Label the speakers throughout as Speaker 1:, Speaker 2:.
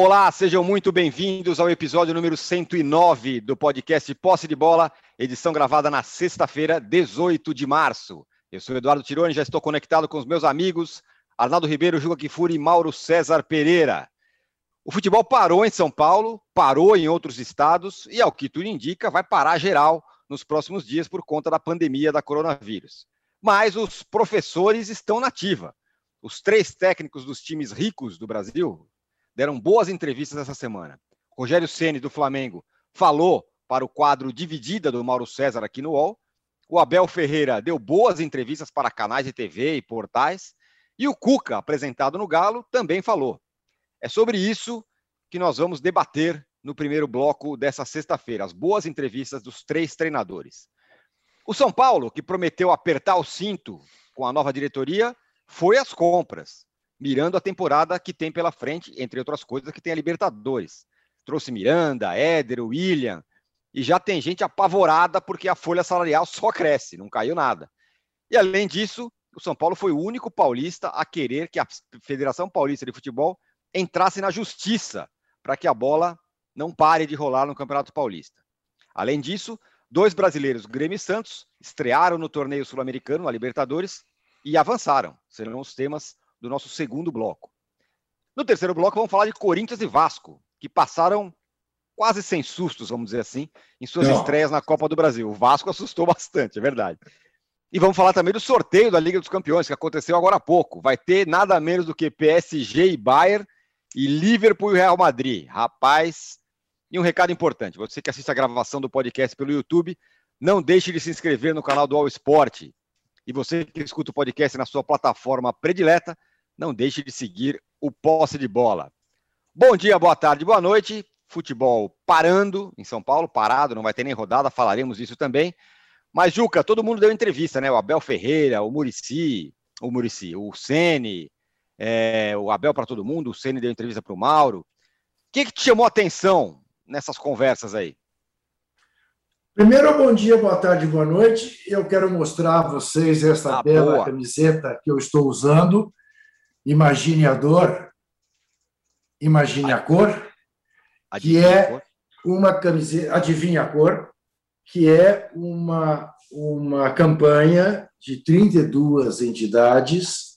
Speaker 1: Olá, sejam muito bem-vindos ao episódio número 109 do podcast Posse de Bola, edição gravada na sexta-feira, 18 de março. Eu sou Eduardo Tironi, já estou conectado com os meus amigos Arnaldo Ribeiro, Juga Kifuri e Mauro César Pereira. O futebol parou em São Paulo, parou em outros estados e, ao que tudo indica, vai parar geral nos próximos dias por conta da pandemia da coronavírus. Mas os professores estão na ativa. Os três técnicos dos times ricos do Brasil, deram boas entrevistas essa semana. Rogério Ceni do Flamengo falou para o quadro Dividida do Mauro César aqui no UOL. O Abel Ferreira deu boas entrevistas para canais de TV e portais. E o Cuca, apresentado no Galo, também falou. É sobre isso que nós vamos debater no primeiro bloco dessa sexta-feira, as boas entrevistas dos três treinadores. O São Paulo, que prometeu apertar o cinto com a nova diretoria, foi às compras mirando a temporada que tem pela frente, entre outras coisas, que tem a Libertadores. Trouxe Miranda, Éder, William, e já tem gente apavorada porque a folha salarial só cresce, não caiu nada. E além disso, o São Paulo foi o único paulista a querer que a Federação Paulista de Futebol entrasse na justiça para que a bola não pare de rolar no Campeonato Paulista. Além disso, dois brasileiros, Grêmio e Santos, estrearam no torneio sul-americano, a Libertadores, e avançaram. Serão os temas do nosso segundo bloco. No terceiro bloco, vamos falar de Corinthians e Vasco, que passaram quase sem sustos, vamos dizer assim, em suas Não. estreias na Copa do Brasil. O Vasco assustou bastante, é verdade. E vamos falar também do sorteio da Liga dos Campeões, que aconteceu agora há pouco. Vai ter nada menos do que PSG e Bayern e Liverpool e Real Madrid. Rapaz, e um recado importante: você que assiste a gravação do podcast pelo YouTube, não deixe de se inscrever no canal do All Sport. E você que escuta o podcast na sua plataforma predileta, não deixe de seguir o Posse de Bola. Bom dia, boa tarde, boa noite. Futebol parando em São Paulo, parado, não vai ter nem rodada, falaremos disso também. Mas, Juca, todo mundo deu entrevista, né? O Abel Ferreira, o Murici, o Murici, o Sene, é, o Abel para todo mundo, o Sene deu entrevista para o Mauro. O que, que te chamou a atenção nessas conversas aí?
Speaker 2: Primeiro, bom dia, boa tarde, boa noite. Eu quero mostrar a vocês esta ah, bela boa. camiseta que eu estou usando. Imagine a dor, imagine a cor, que é uma camiseta, adivinha a cor, que é uma, uma campanha de 32 entidades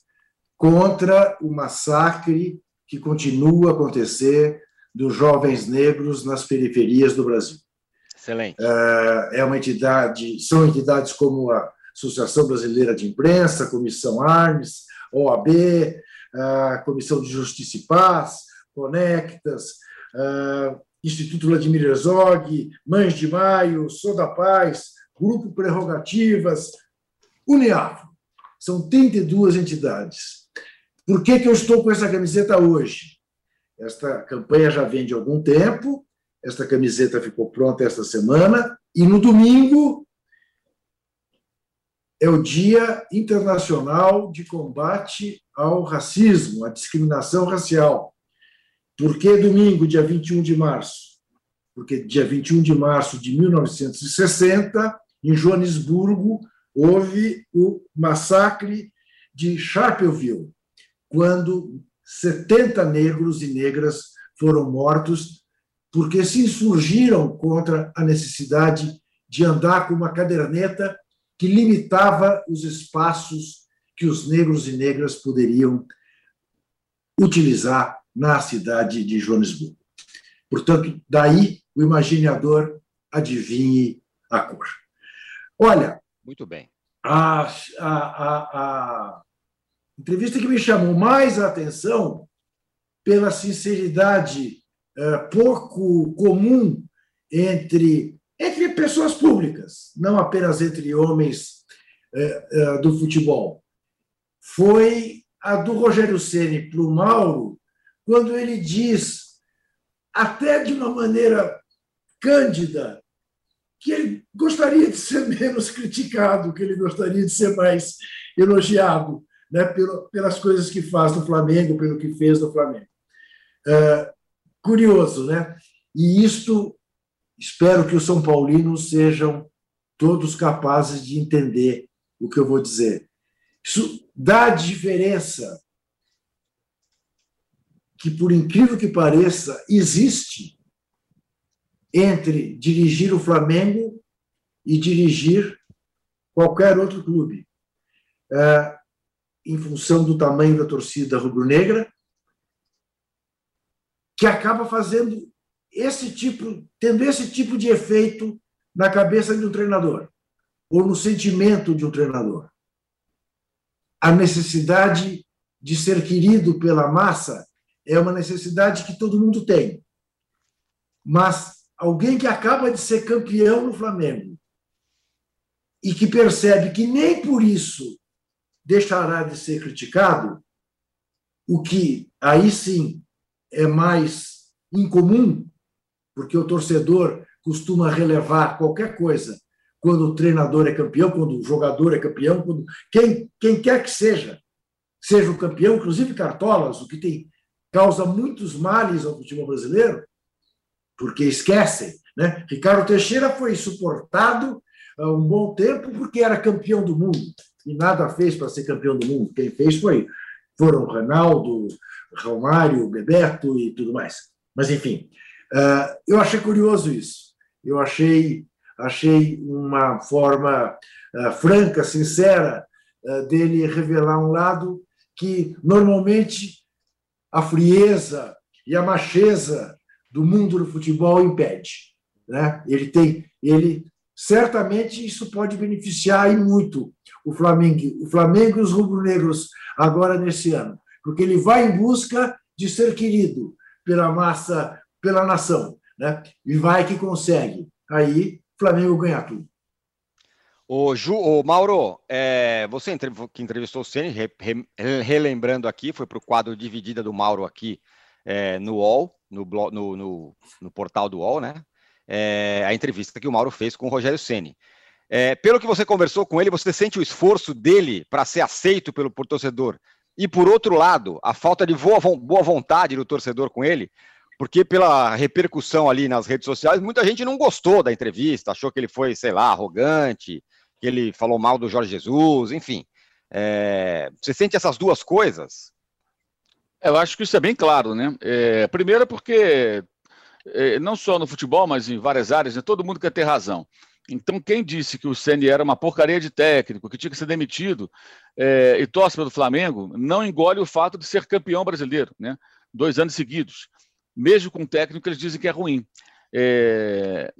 Speaker 2: contra o massacre que continua a acontecer dos jovens negros nas periferias do Brasil.
Speaker 1: Excelente.
Speaker 2: É, é uma entidade, são entidades como a Associação Brasileira de Imprensa, Comissão Armes, OAB, a Comissão de Justiça e Paz, Conectas, Instituto Vladimir Herzog, Mães de Maio, Sou da Paz, Grupo Prerrogativas, Uniafro. São 32 entidades. Por que, que eu estou com essa camiseta hoje? Esta campanha já vem de algum tempo, esta camiseta ficou pronta esta semana, e no domingo é o Dia Internacional de Combate ao Racismo, à Discriminação Racial. Por que domingo, dia 21 de março? Porque dia 21 de março de 1960, em Joanesburgo, houve o massacre de Sharpeville, quando 70 negros e negras foram mortos porque se insurgiram contra a necessidade de andar com uma caderneta que limitava os espaços que os negros e negras poderiam utilizar na cidade de Joanesburgo. Portanto, daí o imaginador adivinhe a cor. Olha.
Speaker 1: Muito bem.
Speaker 2: A, a, a, a entrevista que me chamou mais a atenção pela sinceridade é, pouco comum entre pessoas públicas, não apenas entre homens é, é, do futebol. Foi a do Rogério Ceni para o Mauro, quando ele diz, até de uma maneira cândida, que ele gostaria de ser menos criticado, que ele gostaria de ser mais elogiado né, pelas coisas que faz no Flamengo, pelo que fez no Flamengo. É, curioso, né? E isto Espero que os São Paulinos sejam todos capazes de entender o que eu vou dizer. Isso dá diferença que, por incrível que pareça, existe entre dirigir o Flamengo e dirigir qualquer outro clube, é, em função do tamanho da torcida rubro-negra, que acaba fazendo esse tipo, tendo esse tipo de efeito na cabeça de um treinador ou no sentimento de um treinador. A necessidade de ser querido pela massa é uma necessidade que todo mundo tem. Mas alguém que acaba de ser campeão no Flamengo e que percebe que nem por isso deixará de ser criticado, o que aí sim é mais incomum, porque o torcedor costuma relevar qualquer coisa quando o treinador é campeão, quando o jogador é campeão, quando quem, quem quer que seja, seja o campeão, inclusive Cartolas, o que tem causa muitos males ao futebol brasileiro, porque esquecem. Né? Ricardo Teixeira foi suportado há um bom tempo porque era campeão do mundo e nada fez para ser campeão do mundo. Quem fez foi foram Ronaldo, Romário, Bebeto e tudo mais. Mas enfim, ah, eu achei curioso isso. Eu achei achei uma forma uh, franca, sincera, uh, dele revelar um lado que normalmente a frieza e a macheza do mundo do futebol impede. Né? Ele tem, ele certamente isso pode beneficiar e muito o Flamengo, o Flamengo e os rubro-negros agora nesse ano, porque ele vai em busca de ser querido pela massa, pela nação, né? E vai que consegue. Aí Flamengo ganhar tudo.
Speaker 1: O, Ju, o Mauro, é, você que entrevistou o Ceni, re, re, relembrando aqui, foi para o quadro Dividida do Mauro aqui é, no UOL, no, no, no, no, portal do UOL, né? É, a entrevista que o Mauro fez com o Rogério Ceni. É, pelo que você conversou com ele, você sente o esforço dele para ser aceito pelo torcedor e, por outro lado, a falta de boa, boa vontade do torcedor com ele, porque pela repercussão ali nas redes sociais, muita gente não gostou da entrevista, achou que ele foi, sei lá, arrogante, que ele falou mal do Jorge Jesus, enfim. É, você sente essas duas coisas?
Speaker 3: Eu acho que isso é bem claro, né? É, primeiro porque é, não só no futebol, mas em várias áreas, né, todo mundo quer ter razão. Então, quem disse que o Ceni era uma porcaria de técnico, que tinha que ser demitido é, e torce pelo Flamengo, não engole o fato de ser campeão brasileiro, né? Dois anos seguidos mesmo com técnico, eles dizem que é ruim. É...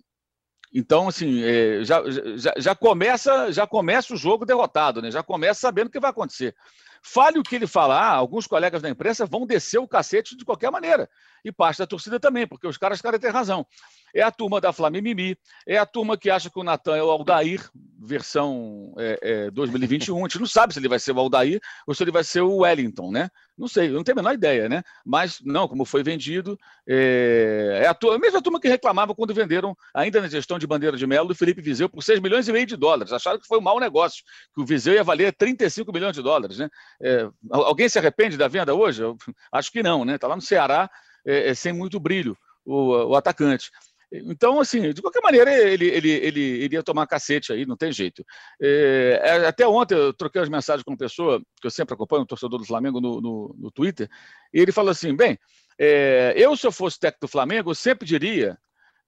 Speaker 3: Então, assim, é, já, já, já, começa, já começa o jogo derrotado, né? já começa sabendo o que vai acontecer. Fale o que ele falar, alguns colegas da imprensa vão descer o cacete de qualquer maneira. E parte da torcida também, porque os caras querem ter razão. É a turma da Flamimimi, é a turma que acha que o Natan é o Aldair, versão é, é, 2021. A gente não sabe se ele vai ser o Aldair ou se ele vai ser o Wellington, né? Não sei, não tenho a menor ideia, né? Mas, não, como foi vendido, é, é a, turma, a mesma turma que reclamava quando venderam, ainda na gestão de Bandeira de Melo, do Felipe Viseu por 6 milhões e meio de dólares. Acharam que foi um mau negócio, que o Viseu ia valer 35 milhões de dólares, né? É, alguém se arrepende da venda hoje? Eu acho que não, né? Está lá no Ceará é, é, sem muito brilho, o, o atacante. Então, assim, de qualquer maneira, ele, ele, ele iria tomar cacete aí, não tem jeito. É, é, até ontem eu troquei as mensagens com uma pessoa, que eu sempre acompanho, um torcedor do Flamengo, no, no, no Twitter, e ele falou assim: bem, é, eu, se eu fosse técnico do Flamengo, eu sempre diria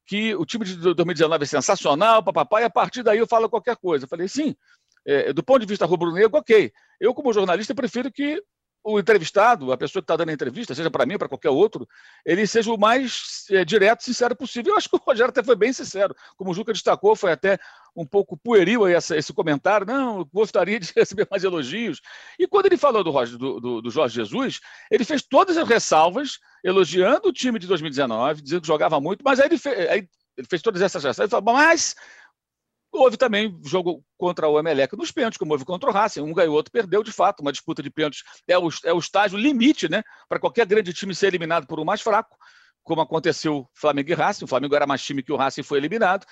Speaker 3: que o time de 2019 é sensacional, papapá, e a partir daí eu falo qualquer coisa. Eu falei, sim, é, do ponto de vista rubro-negro, ok. Eu, como jornalista, prefiro que o entrevistado, a pessoa que está dando a entrevista, seja para mim ou para qualquer outro, ele seja o mais é, direto e sincero possível. Eu acho que o Rogério até foi bem sincero. Como o Juca destacou, foi até um pouco pueril essa, esse comentário. Não, gostaria de receber mais elogios. E quando ele falou do, do, do, do Jorge Jesus, ele fez todas as ressalvas, elogiando o time de 2019, dizendo que jogava muito, mas aí ele, fez, aí ele fez todas essas ressalvas. Ele falou, mas Houve também jogo contra o Emelec nos pênaltis, como houve contra o Racing. Um ganhou, outro perdeu, de fato. Uma disputa de pênaltis é o, é o estágio limite, né? Para qualquer grande time ser eliminado por um mais fraco, como aconteceu Flamengo e Racing. O Flamengo era mais time que o Racing foi eliminado.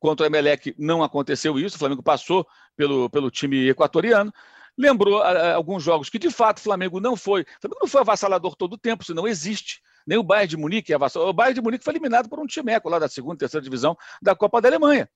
Speaker 3: Contra o Emelec não aconteceu isso. O Flamengo passou pelo, pelo time equatoriano. Lembrou a, a, alguns jogos que, de fato, o Flamengo não foi. O Flamengo não foi avassalador todo o tempo, isso não existe. Nem o Bayern de Munique é avassalador. O Bayern de Munique foi eliminado por um timeco lá da segunda, terceira divisão da Copa da Alemanha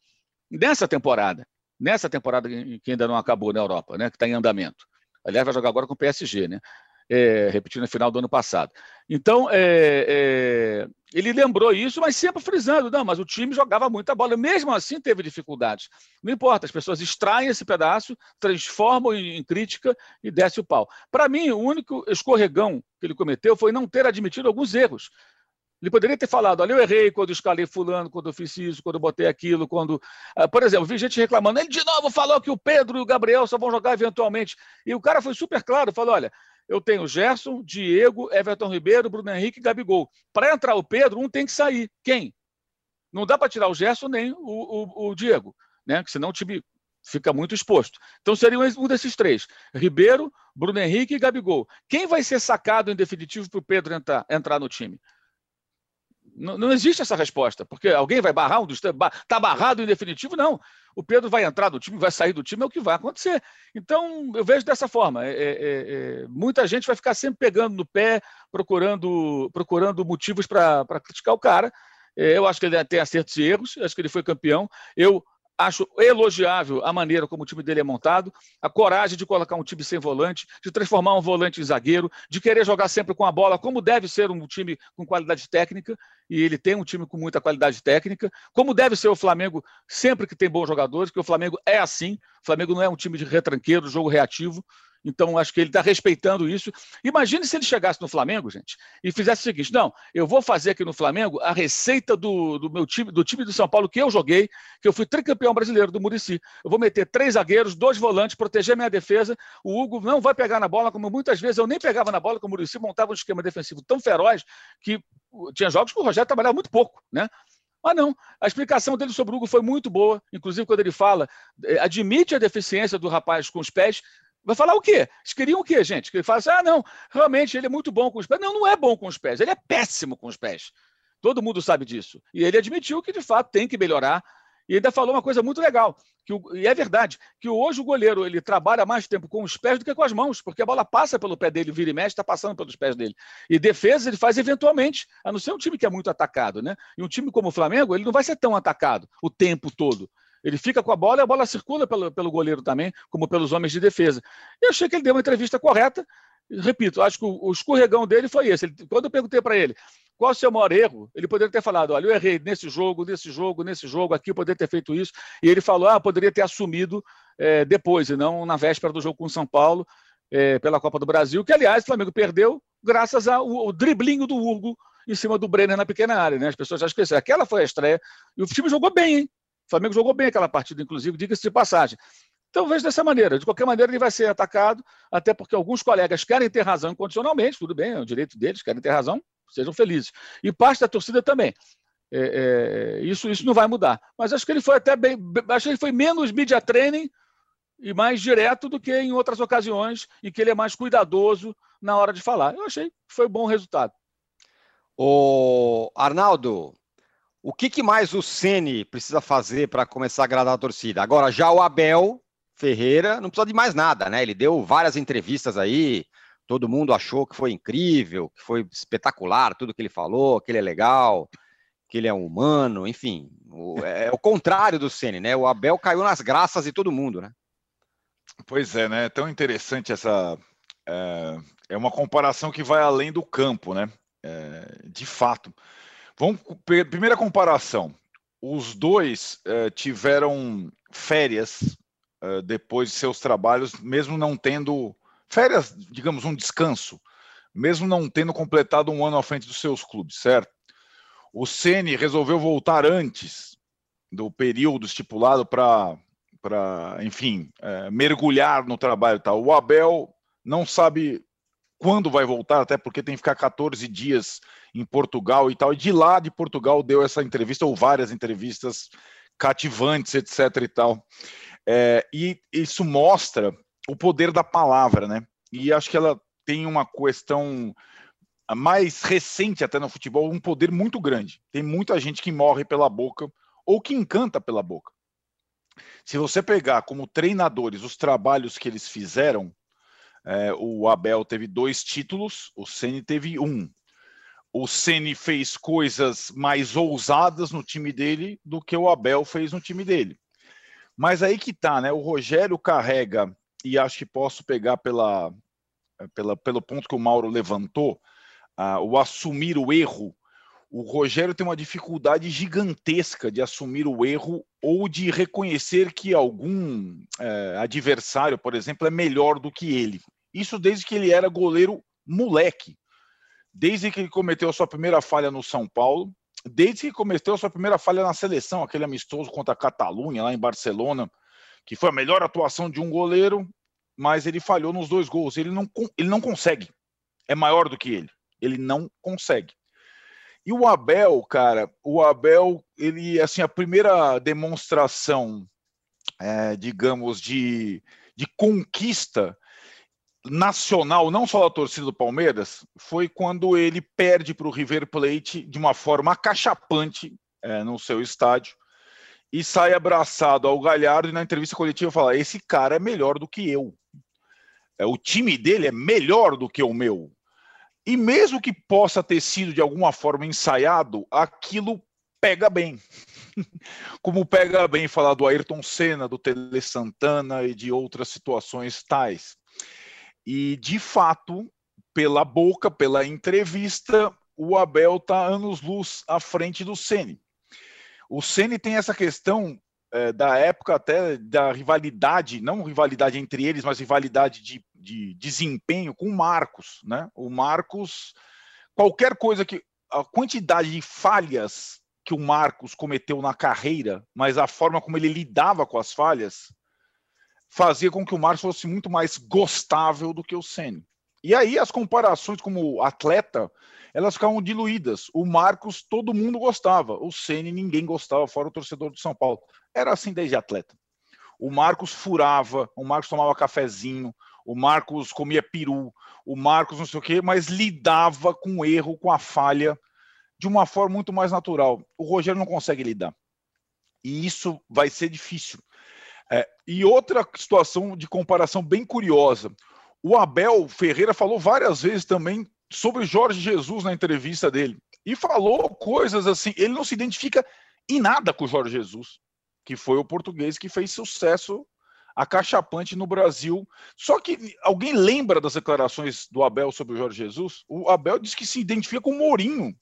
Speaker 3: nessa temporada, nessa temporada que ainda não acabou na Europa, né, que está em andamento. Aliás, vai jogar agora com o PSG, né? é, repetindo a final do ano passado. Então, é, é, ele lembrou isso, mas sempre frisando, não, mas o time jogava muita bola, mesmo assim teve dificuldades. Não importa, as pessoas extraem esse pedaço, transformam em, em crítica e desce o pau. Para mim, o único escorregão que ele cometeu foi não ter admitido alguns erros. Ele poderia ter falado, olha, eu errei quando escalei fulano, quando eu fiz isso, quando eu botei aquilo, quando... Uh, por exemplo, vi gente reclamando, ele de novo falou que o Pedro e o Gabriel só vão jogar eventualmente. E o cara foi super claro, falou, olha, eu tenho Gerson, Diego, Everton Ribeiro, Bruno Henrique e Gabigol. Para entrar o Pedro, um tem que sair. Quem? Não dá para tirar o Gerson nem o, o, o Diego, né? Porque senão o time fica muito exposto. Então seria um desses três: Ribeiro, Bruno Henrique e Gabigol. Quem vai ser sacado em definitivo para o Pedro entrar, entrar no time? Não, não, existe essa resposta, porque alguém vai barrar um dos. Está barrado em definitivo? Não. O Pedro vai entrar no time, vai sair do time, é o que vai acontecer. Então, eu vejo dessa forma. É, é, é, é muita gente vai ficar sempre pegando no pé, procurando, procurando motivos para criticar o cara. É, eu acho que ele tem acertos e erros, acho que ele foi campeão. Eu Acho elogiável a maneira como o time dele é montado, a coragem de colocar um time sem volante, de transformar um volante em zagueiro, de querer jogar sempre com a bola, como deve ser um time com qualidade técnica, e ele tem um time com muita qualidade técnica, como deve ser o Flamengo sempre que tem bons jogadores, que o Flamengo é assim. O Flamengo não é um time de retranqueiro, jogo reativo. Então, acho que ele está respeitando isso. Imagine se ele chegasse no Flamengo, gente, e fizesse o seguinte: não, eu vou fazer aqui no Flamengo a receita do, do meu time, do time do São Paulo que eu joguei, que eu fui tricampeão brasileiro do Murici. Eu vou meter três zagueiros, dois volantes, proteger minha defesa. O Hugo não vai pegar na bola, como muitas vezes eu nem pegava na bola, como o Murici montava um esquema defensivo tão feroz que tinha jogos que o Rogério trabalhava muito pouco, né? Mas não, a explicação dele sobre o Hugo foi muito boa, inclusive quando ele fala, eh, admite a deficiência do rapaz com os pés, Vai falar o quê? Eles queriam o quê, gente? Que ele fala assim: ah, não, realmente ele é muito bom com os pés. Não, não é bom com os pés, ele é péssimo com os pés. Todo mundo sabe disso. E ele admitiu que, de fato, tem que melhorar. E ainda falou uma coisa muito legal, que o, e é verdade, que hoje o goleiro ele trabalha mais tempo com os pés do que com as mãos, porque a bola passa pelo pé dele, vira e mexe, está passando pelos pés dele. E defesa ele faz eventualmente, a não ser um time que é muito atacado, né? E um time como o Flamengo, ele não vai ser tão atacado o tempo todo. Ele fica com a bola e a bola circula pelo, pelo goleiro também, como pelos homens de defesa. Eu achei que ele deu uma entrevista correta. Repito, acho que o, o escorregão dele foi esse. Ele, quando eu perguntei para ele qual o seu maior erro, ele poderia ter falado: olha, eu errei nesse jogo, nesse jogo, nesse jogo, aqui eu poderia ter feito isso. E ele falou: ah, poderia ter assumido é, depois, e não na véspera do jogo com o São Paulo, é, pela Copa do Brasil, que, aliás, o Flamengo perdeu graças ao, ao driblinho do Hugo em cima do Brenner na pequena área. Né? As pessoas já esqueceram. Aquela foi a estreia. E o time jogou bem, hein? O Flamengo jogou bem aquela partida, inclusive, diga-se de passagem. Então, vejo dessa maneira. De qualquer maneira, ele vai ser atacado, até porque alguns colegas querem ter razão incondicionalmente, tudo bem, é o direito deles, querem ter razão, sejam felizes. E parte da torcida também. É, é, isso, isso não vai mudar. Mas acho que ele foi até bem. Acho que ele foi menos media training e mais direto do que em outras ocasiões, em que ele é mais cuidadoso na hora de falar. Eu achei que foi um bom resultado.
Speaker 1: O Arnaldo, o que, que mais o Ceni precisa fazer para começar a agradar a torcida? Agora, já o Abel Ferreira não precisa de mais nada, né? Ele deu várias entrevistas aí, todo mundo achou que foi incrível, que foi espetacular tudo que ele falou, que ele é legal, que ele é um humano, enfim. O, é, é o contrário do Ceni, né? O Abel caiu nas graças de todo mundo, né?
Speaker 4: Pois é, né? É tão interessante essa. É, é uma comparação que vai além do campo, né? É, de fato. Vamos, primeira comparação. Os dois uh, tiveram férias uh, depois de seus trabalhos, mesmo não tendo férias, digamos, um descanso, mesmo não tendo completado um ano à frente dos seus clubes, certo? O Ceni resolveu voltar antes do período estipulado para, para, enfim, uh, mergulhar no trabalho. Tal. O Abel não sabe quando vai voltar, até porque tem que ficar 14 dias em Portugal e tal. E de lá de Portugal deu essa entrevista, ou várias entrevistas cativantes, etc. e tal. É, e isso mostra o poder da palavra, né? E acho que ela tem uma questão mais recente até no futebol, um poder muito grande. Tem muita gente que morre pela boca ou que encanta pela boca. Se você pegar como treinadores os trabalhos que eles fizeram, é, o Abel teve dois títulos, o Ceni teve um o Ceni fez coisas mais ousadas no time dele do que o Abel fez no time dele. Mas aí que tá, né? O Rogério carrega e acho que posso pegar pela pela, pelo ponto que o Mauro levantou, uh, o assumir o erro, o Rogério tem uma dificuldade gigantesca de assumir o erro ou de reconhecer que algum uh, adversário, por exemplo, é melhor do que ele. Isso desde que ele era goleiro moleque. Desde que ele cometeu a sua primeira falha no São Paulo, desde que cometeu a sua primeira falha na seleção, aquele amistoso contra a Catalunha, lá em Barcelona, que foi a melhor atuação de um goleiro, mas ele falhou nos dois gols. Ele não, ele não consegue. É maior do que ele. Ele não consegue. E o Abel, cara, o Abel, ele, assim, a primeira demonstração, é, digamos, de, de conquista nacional, não só da torcida do Palmeiras, foi quando ele perde para o River Plate de uma forma acachapante é, no seu estádio e sai abraçado ao Galhardo e na entrevista coletiva fala: esse cara é melhor do que eu. É, o time dele é melhor do que o meu. E mesmo que possa ter sido de alguma forma ensaiado, aquilo pega bem. Como pega bem falar do Ayrton Senna, do Tele Santana e de outras situações tais. E, de fato, pela boca, pela entrevista, o Abel está anos-luz à frente do Ceni. O Ceni tem essa questão é, da época até da rivalidade, não rivalidade entre eles, mas rivalidade de, de desempenho com o Marcos, né? O Marcos, qualquer coisa que a quantidade de falhas que o Marcos cometeu na carreira, mas a forma como ele lidava com as falhas, fazia com que o Marcos fosse muito mais gostável do que o Ceni. E aí as comparações como atleta, elas ficavam diluídas. O Marcos todo mundo gostava, o Ceni ninguém gostava, fora o torcedor do São Paulo. Era assim desde atleta. O Marcos furava, o Marcos tomava cafezinho, o Marcos comia peru, o Marcos não sei o quê, mas lidava com o erro, com a falha, de uma forma muito mais natural. O Rogério não consegue lidar. E isso vai ser difícil. É, e outra situação de comparação bem curiosa. O Abel Ferreira falou várias vezes também sobre Jorge Jesus na entrevista dele. E falou coisas assim. Ele não se identifica em nada com o Jorge Jesus que foi o português que fez sucesso acachapante no Brasil. Só que alguém lembra das declarações do Abel sobre o Jorge Jesus? O Abel diz que se identifica com o Mourinho.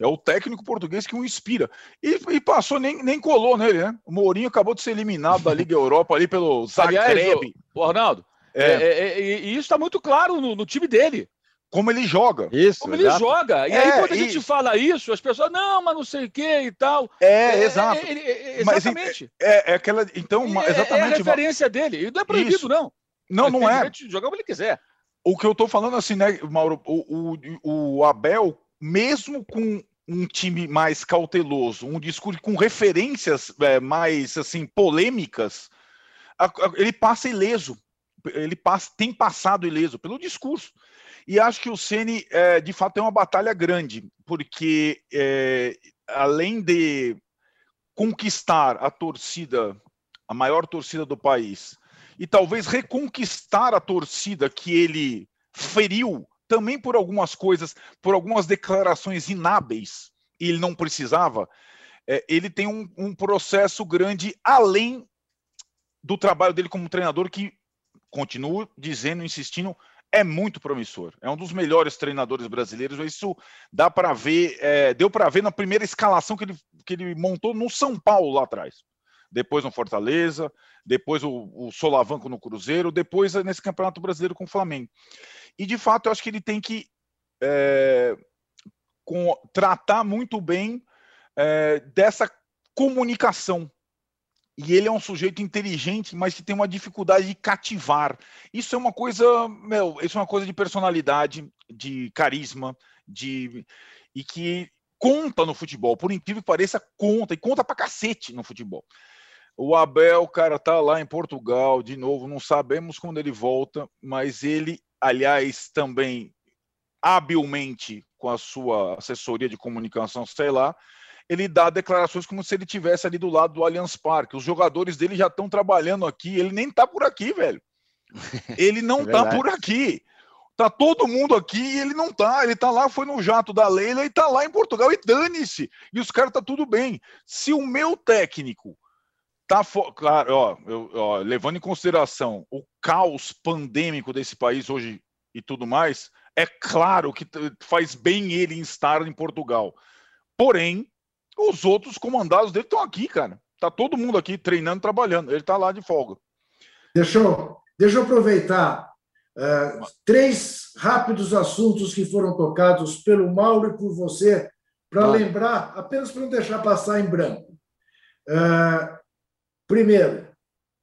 Speaker 4: É o técnico português que o inspira. E, e, passou, nem, nem colou nele, né? O Mourinho acabou de ser eliminado da Liga Europa ali pelo Zagreb.
Speaker 3: O, o Arnaldo, é. É, é, é e isso está muito claro no, no time dele
Speaker 4: como ele joga.
Speaker 3: Isso. Como exato. ele joga. E é, aí, quando a e... gente fala isso, as pessoas, não, mas não sei o que e tal.
Speaker 4: É, é exato. É, é, exatamente. É, é, aquela. Então, exatamente. É,
Speaker 3: a referência dele. E não é proibido, isso. não.
Speaker 4: Não, não é.
Speaker 3: Jogar como ele quiser.
Speaker 4: O que eu tô falando assim, né, Mauro? O, o, o Abel, mesmo com um time mais cauteloso, um discurso com referências mais assim polêmicas, ele passa ileso. Ele passa, tem passado ileso pelo discurso. E acho que o Ceni, é, de fato, é uma batalha grande, porque é, além de conquistar a torcida, a maior torcida do país, e talvez reconquistar a torcida que ele feriu também por algumas coisas, por algumas declarações inábeis, ele não precisava, é, ele tem um, um processo grande além do trabalho dele como treinador, que continuo dizendo, insistindo, é muito promissor. É um dos melhores treinadores brasileiros. Isso dá para ver, é, deu para ver na primeira escalação que ele, que ele montou no São Paulo lá atrás. Depois no Fortaleza, depois o, o Solavanco no Cruzeiro, depois nesse Campeonato Brasileiro com o Flamengo. E de fato, eu acho que ele tem que é, com, tratar muito bem é, dessa comunicação e ele é um sujeito inteligente, mas que tem uma dificuldade de cativar. Isso é uma coisa, meu, isso é uma coisa de personalidade, de carisma, de e que conta no futebol. Por incrível que pareça, conta e conta pra cacete no futebol. O Abel, cara, tá lá em Portugal de novo, não sabemos quando ele volta, mas ele, aliás, também habilmente com a sua assessoria de comunicação, sei lá, ele dá declarações como se ele tivesse ali do lado do Allianz Parque. Os jogadores dele já estão trabalhando aqui, ele nem tá por aqui, velho. Ele não é tá por aqui. Tá todo mundo aqui e ele não tá. Ele tá lá, foi no jato da Leila e tá lá em Portugal e dane-se. E os caras tá tudo bem. Se o meu técnico tá claro, ó, eu, ó, levando em consideração o caos pandêmico desse país hoje e tudo mais, é claro que faz bem ele estar em Portugal. Porém, os outros comandados dele estão aqui, cara. Tá todo mundo aqui treinando, trabalhando. Ele está lá de folga.
Speaker 2: Deixa eu, deixa eu aproveitar uh, três rápidos assuntos que foram tocados pelo Mauro e por você, para lembrar, apenas para não deixar passar em branco. Uh, primeiro,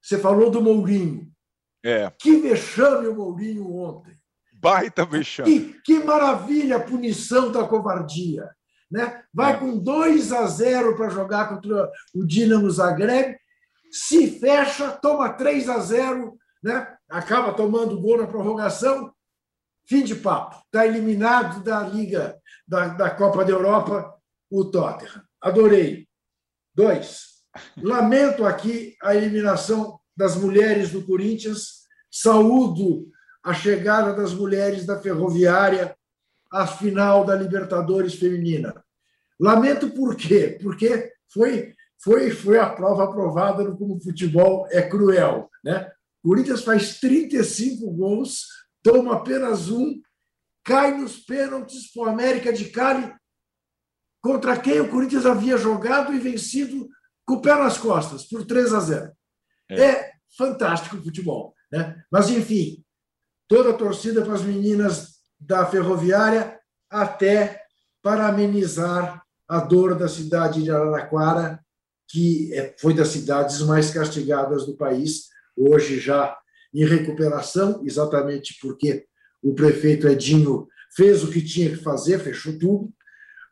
Speaker 2: você falou do Mourinho.
Speaker 4: É.
Speaker 2: Que vexame o Mourinho ontem.
Speaker 4: Baita vexame.
Speaker 2: Que, que maravilha a punição da covardia. Né? Vai é. com 2 a 0 para jogar contra o Dinamo Zagreb, se fecha, toma 3 a 0, né? acaba tomando gol na prorrogação, fim de papo. Está eliminado da Liga, da, da Copa da Europa, o Tottenham. Adorei. Dois. Lamento aqui a eliminação das mulheres do Corinthians. Saúdo a chegada das mulheres da Ferroviária à final da Libertadores Feminina. Lamento por quê? Porque foi, foi, foi a prova aprovada no como o futebol é cruel. Né? O Corinthians faz 35 gols, toma apenas um, cai nos pênaltis para o América de Cali, contra quem o Corinthians havia jogado e vencido com o pé nas costas, por 3 a 0. É, é fantástico o futebol. Né? Mas, enfim, toda a torcida para as meninas da Ferroviária, até para amenizar a dor da cidade de Araraquara, que é, foi das cidades mais castigadas do país, hoje já em recuperação, exatamente porque o prefeito Edinho fez o que tinha que fazer, fechou tudo.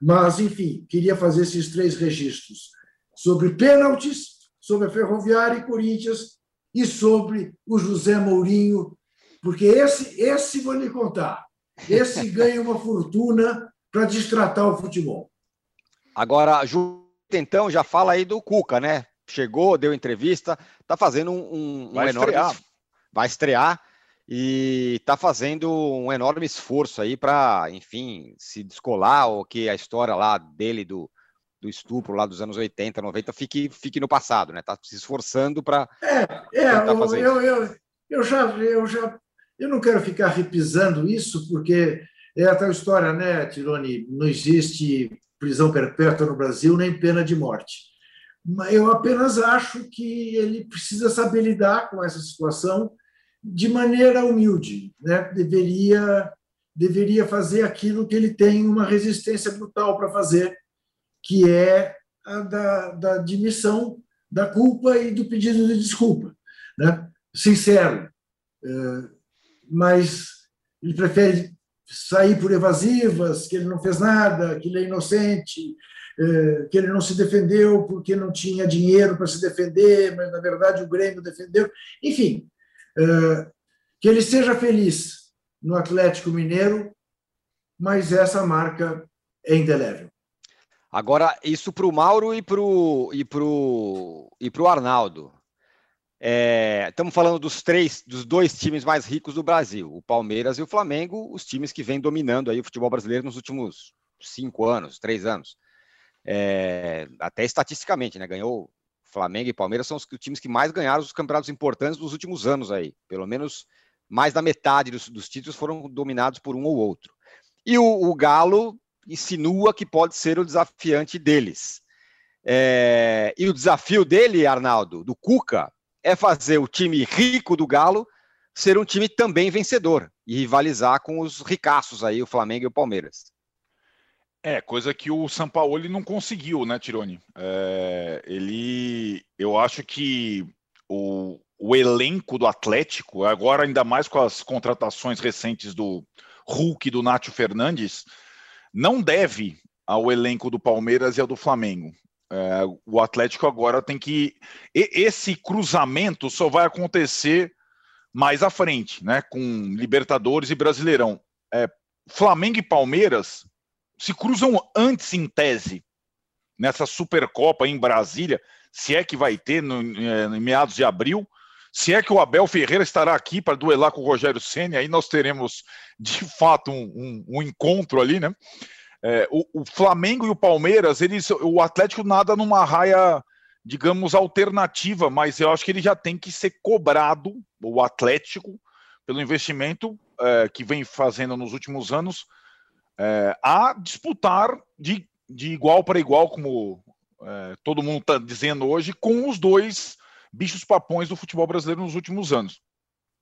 Speaker 2: Mas, enfim, queria fazer esses três registros sobre pênaltis, sobre a Ferroviária e Corinthians e sobre o José Mourinho, porque esse, esse vou lhe contar, esse ganha uma fortuna para destratar o futebol.
Speaker 1: Agora, Ju, então, já fala aí do Cuca, né? Chegou, deu entrevista, está fazendo um, um,
Speaker 4: vai
Speaker 1: enorme.
Speaker 4: Estrear.
Speaker 1: Vai estrear e está fazendo um enorme esforço aí para, enfim, se descolar ou que a história lá dele do, do estupro lá dos anos 80, 90 fique, fique no passado, né? Está se esforçando para.
Speaker 2: É, é eu, eu, eu, eu, já, eu já. Eu não quero ficar repisando isso, porque é a tal história, né, Tironi? Não existe prisão perpétua no Brasil, nem pena de morte. Eu apenas acho que ele precisa saber lidar com essa situação de maneira humilde. Né? Deveria, deveria fazer aquilo que ele tem uma resistência brutal para fazer, que é a da, da admissão da culpa e do pedido de desculpa. Né? Sincero. É, mas ele prefere sair por evasivas, que ele não fez nada, que ele é inocente, é, que ele não se defendeu porque não tinha dinheiro para se defender, mas na verdade o Grêmio defendeu. Enfim, é, que ele seja feliz no Atlético Mineiro, mas essa marca é indelével.
Speaker 1: Agora, isso para o Mauro e para o e pro, e pro Arnaldo. É, estamos falando dos três, dos dois times mais ricos do Brasil, o Palmeiras e o Flamengo, os times que vêm dominando aí o futebol brasileiro nos últimos cinco anos, três anos. É, até estatisticamente, né? Ganhou Flamengo e Palmeiras são os, times que mais ganharam os campeonatos importantes dos últimos anos aí. Pelo menos mais da metade dos, dos títulos foram dominados por um ou outro. E o, o Galo insinua que pode ser o desafiante deles. É, e o desafio dele, Arnaldo, do Cuca, é fazer o time rico do Galo ser um time também vencedor e rivalizar com os ricaços aí, o Flamengo e o Palmeiras.
Speaker 4: É, coisa que o São Paulo não conseguiu, né, Tironi? É, ele, eu acho que o, o elenco do Atlético, agora ainda mais com as contratações recentes do Hulk e do Nátio Fernandes, não deve ao elenco do Palmeiras e ao do Flamengo. É, o Atlético agora tem que. Esse cruzamento só vai acontecer mais à frente, né? Com Libertadores e Brasileirão. É, Flamengo e Palmeiras se cruzam antes em tese nessa Supercopa em Brasília, se é que vai ter no, é, em meados de abril. Se é que o Abel Ferreira estará aqui para duelar com o Rogério Senna, aí nós teremos de fato um, um, um encontro ali, né? É, o, o, Flamengo e o Palmeiras, eles, o Atlético nada numa raia, digamos, alternativa, mas eu acho que ele já tem que ser cobrado, o Atlético, pelo investimento é, que vem fazendo nos últimos anos é, a disputar de, de igual para igual, como é, todo mundo está dizendo hoje, com os dois bichos papões do futebol brasileiro nos últimos anos.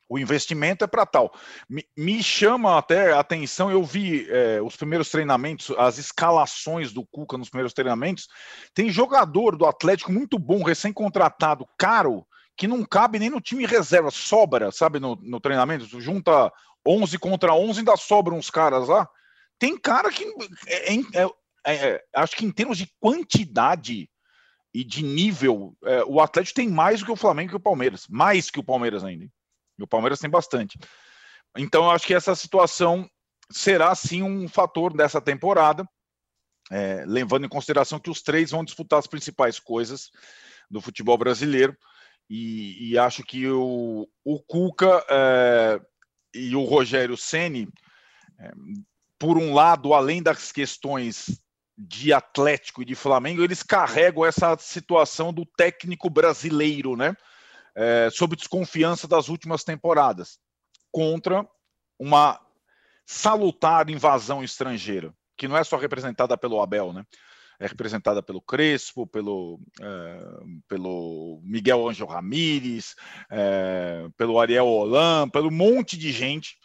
Speaker 4: O investimento é para tal. Me, me, chama até a atenção, eu vi é, os primeiros treinamentos, as escalações do Cuca nos primeiros treinamentos. Tem jogador do Atlético muito bom, recém-contratado, caro, que não cabe nem no time reserva, sobra, sabe, no, no treinamento. Junta 11 contra 11, ainda sobram uns caras lá. Tem cara que, é, é, é, é, acho que em termos de quantidade e de nível, é, o Atlético tem mais do que o Flamengo e o Palmeiras. Mais que o Palmeiras ainda. E o Palmeiras tem bastante. Então, eu acho que essa situação será sim um fator dessa temporada, é, levando em consideração que os três vão disputar as principais coisas do futebol brasileiro. E, e acho que o, o Cuca é, e o Rogério Ceni, é, por um lado, além das questões de Atlético e de Flamengo, eles carregam essa situação do técnico brasileiro, né? É, sob desconfiança das últimas temporadas, contra uma salutar invasão estrangeira, que não é só representada pelo Abel, né? É representada pelo Crespo, pelo, é, pelo Miguel Angel Ramírez, é, pelo Ariel Holan, pelo monte de gente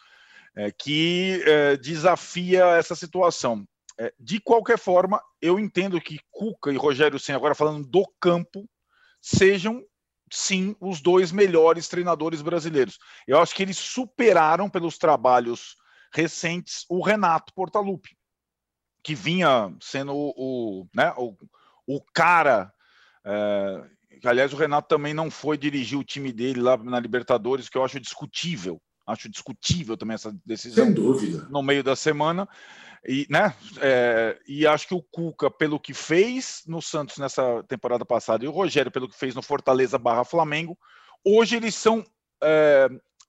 Speaker 4: é, que é, desafia essa situação. É, de qualquer forma, eu entendo que Cuca e Rogério Senna, agora falando do campo, sejam sim os dois melhores treinadores brasileiros. Eu acho que eles superaram pelos trabalhos recentes o Renato Portaluppi, que vinha sendo o, o né, o, o cara. É, aliás, o Renato também não foi dirigir o time dele lá na Libertadores, que eu acho discutível. Acho discutível também essa decisão.
Speaker 2: Sem dúvida.
Speaker 4: No meio da semana. E, né, é, e acho que o Cuca, pelo que fez no Santos nessa temporada passada, e o Rogério, pelo que fez no Fortaleza barra Flamengo, hoje eles são, é,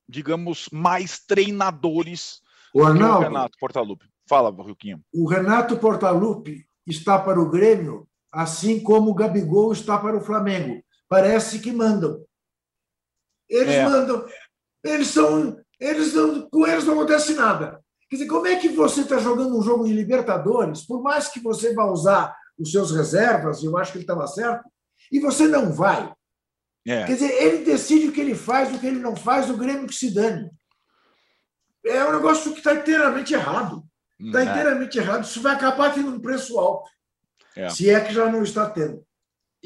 Speaker 4: digamos, mais treinadores
Speaker 2: o Arnaldo,
Speaker 4: que o Renato Portaluppi. Fala, Ruquinho.
Speaker 2: O Renato Portaluppi está para o Grêmio, assim como o Gabigol está para o Flamengo. Parece que mandam. Eles é. mandam. Eles são. Eles não, com eles não acontece nada. Quer dizer, como é que você está jogando um jogo de Libertadores, por mais que você vá usar os seus reservas, eu acho que ele estava certo, e você não vai? É. Quer dizer, ele decide o que ele faz, o que ele não faz, o Grêmio que se dane. É um negócio que está inteiramente errado. Está hum, é. inteiramente errado. Isso vai acabar tendo um preço alto. É. Se é que já não está tendo.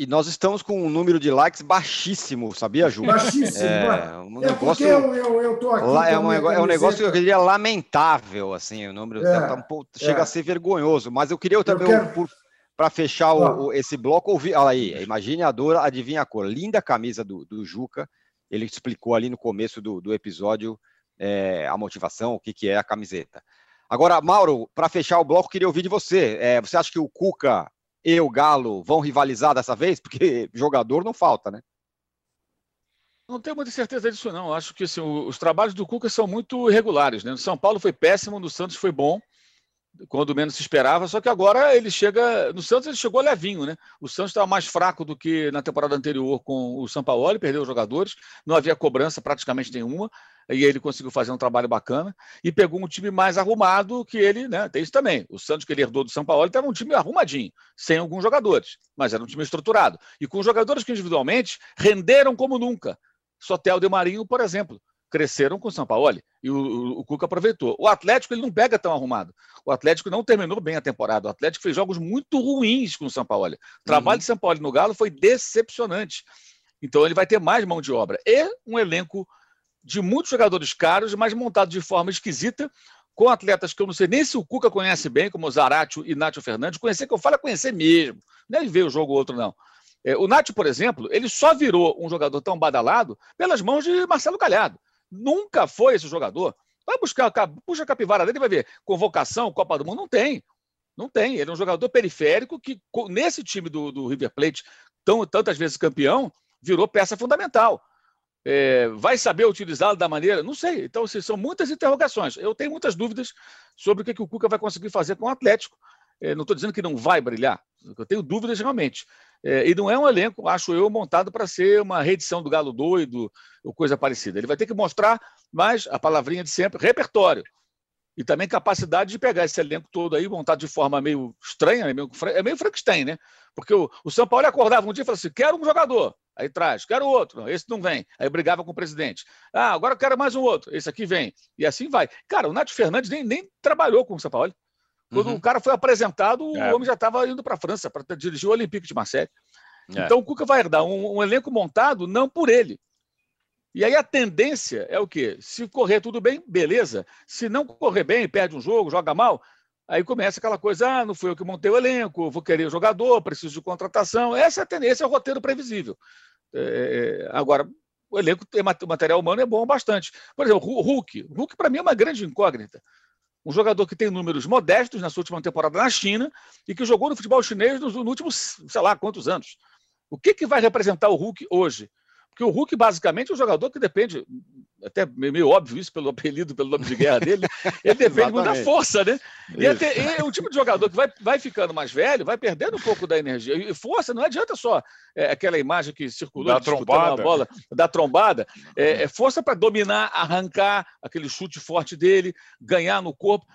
Speaker 1: E nós estamos com um número de likes baixíssimo, sabia, Ju?
Speaker 2: Baixíssimo. É, um é negócio, eu, eu, eu tô aqui.
Speaker 1: é, um, é um negócio, eu diria, lamentável, assim, o número é, tá um pouco, chega é. a ser vergonhoso. Mas eu queria também, quero... para fechar o, o, esse bloco, ouvir. Olha aí, imagine a dor, adivinha a cor. Linda camisa do, do Juca. Ele explicou ali no começo do, do episódio é, a motivação, o que, que é a camiseta. Agora, Mauro, para fechar o bloco, queria ouvir de você. É, você acha que o Cuca e o Galo vão rivalizar dessa vez? Porque jogador não falta, né?
Speaker 3: Não tenho muita certeza disso, não. Acho que assim, os trabalhos do Cuca são muito irregulares. Né? No São Paulo foi péssimo, no Santos foi bom, quando menos se esperava. Só que agora ele chega. No Santos ele chegou levinho, né? O Santos estava mais fraco do que na temporada anterior com o São Paulo, perdeu os jogadores, não havia cobrança praticamente nenhuma e ele conseguiu fazer um trabalho bacana e pegou um time mais arrumado que ele, né? Tem isso também. O Santos que ele herdou do São Paulo estava um time arrumadinho, sem alguns jogadores, mas era um time estruturado e com jogadores que individualmente renderam como nunca. Sotel de Marinho, por exemplo, cresceram com o São Paulo e o, o, o, Cuca aproveitou. O Atlético ele não pega tão arrumado. O Atlético não terminou bem a temporada. O Atlético fez jogos muito ruins com o São Paulo. O trabalho uhum. de São Paulo no Galo foi decepcionante. Então ele vai ter mais mão de obra e um elenco de muitos jogadores caros, mas montados de forma esquisita, com atletas que eu não sei nem se o Cuca conhece bem, como o Zaratio e Nátio Fernandes. Conhecer que eu falo é conhecer mesmo, não é ver o jogo ou outro, não. É, o Nátio, por exemplo, ele só virou um jogador tão badalado pelas mãos de Marcelo Galhardo. Nunca foi esse jogador. Vai buscar, puxa a capivara dele vai ver. Convocação, Copa do Mundo, não tem. Não tem. Ele é um jogador periférico que, nesse time do, do River Plate, tão, tantas vezes campeão, virou peça fundamental. É, vai saber utilizá-lo da maneira? Não sei. Então, assim, são muitas interrogações. Eu tenho muitas dúvidas sobre o que, que o Cuca vai conseguir fazer com o Atlético. É, não estou dizendo que não vai brilhar, eu tenho dúvidas realmente. É, e não é um elenco, acho eu, montado para ser uma reedição do Galo Doido ou coisa parecida. Ele vai ter que mostrar mas a palavrinha de sempre, repertório. E também capacidade de pegar esse elenco todo aí, montado de forma meio estranha, é meio, é meio Frankenstein, né? Porque o, o São Paulo acordava um dia e falava assim: quero um jogador. Aí traz, quero outro. Esse não vem. Aí brigava com o presidente. Ah, agora eu quero mais um outro. Esse aqui vem. E assim vai. Cara, o Nath Fernandes nem, nem trabalhou com o São Paulo. Quando uhum. o cara foi apresentado, é. o homem já estava indo para a França para dirigir o Olympique de Marseille. É. Então o Cuca vai herdar um, um, elenco montado não por ele. E aí a tendência é o quê? Se correr tudo bem, beleza. Se não correr bem, perde um jogo, joga mal, aí começa aquela coisa: ah, não fui eu que montei o elenco, vou querer jogador, preciso de contratação. Essa é a tendência, é o roteiro previsível. É, é agora, o elenco, o material humano é bom bastante. Por exemplo, o Hulk. O Hulk, para mim, é uma grande incógnita um jogador que tem números modestos na sua última temporada na China e que jogou no futebol chinês nos, nos últimos, sei lá, quantos anos. O que, que vai representar o Hulk hoje? Porque o Hulk, basicamente, é um jogador que depende, até meio óbvio isso pelo apelido, pelo nome de guerra dele, ele depende muito da força, né? E até, é um tipo de jogador que vai, vai ficando mais velho, vai perdendo um pouco da energia. E força não adianta só é, aquela imagem que circulou
Speaker 4: da trombada.
Speaker 3: bola, da trombada. É, é força para dominar, arrancar aquele chute forte dele, ganhar no corpo.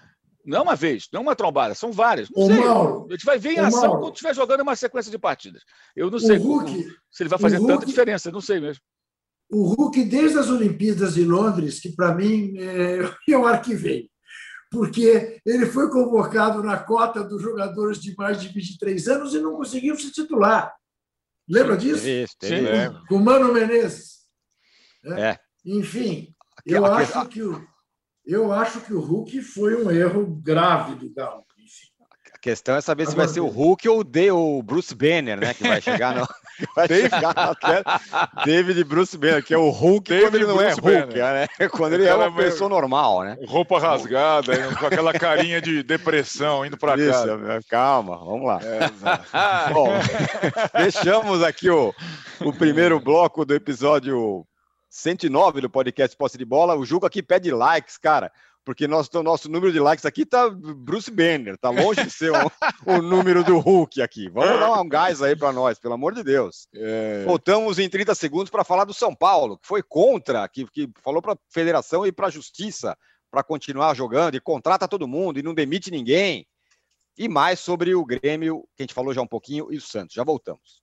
Speaker 3: Não é uma vez, não é uma trombada, são várias. Não
Speaker 2: Ô, sei. Mauro,
Speaker 3: a gente vai ver em ação Mauro, quando estiver jogando uma sequência de partidas. Eu não sei Hulk, se ele vai fazer Hulk, tanta diferença, não sei mesmo.
Speaker 2: O Hulk, desde as Olimpíadas de Londres, que para mim é, eu arquivei, porque ele foi convocado na cota dos jogadores de mais de 23 anos e não conseguiu se titular. Lembra disso?
Speaker 1: Sim, Sim.
Speaker 2: Com o Mano Menezes.
Speaker 1: É. é.
Speaker 2: Enfim, eu acho que o eu acho que o Hulk foi um erro grave do Galo.
Speaker 1: A questão é saber se vai ser o Hulk ou o Bruce Banner, né? Que vai chegar no. Vai chegar no David Bruce Banner, que é o Hulk David quando ele não é Bruce é Hulk, né? Quando ele é uma pessoa normal, né?
Speaker 4: Roupa rasgada, com aquela carinha de depressão indo para casa.
Speaker 1: Calma, vamos lá. É, Bom, fechamos aqui o, o primeiro bloco do episódio 109 do podcast Posse de Bola. O Juca aqui pede likes, cara, porque nosso, nosso número de likes aqui tá Bruce Banner, tá longe de ser o, o número do Hulk aqui. Vamos dar um gás aí para nós, pelo amor de Deus. É. Voltamos em 30 segundos para falar do São Paulo, que foi contra, que, que falou para a federação e para a justiça para continuar jogando e contrata todo mundo e não demite ninguém. E mais sobre o Grêmio, que a gente falou já um pouquinho, e o Santos. Já voltamos.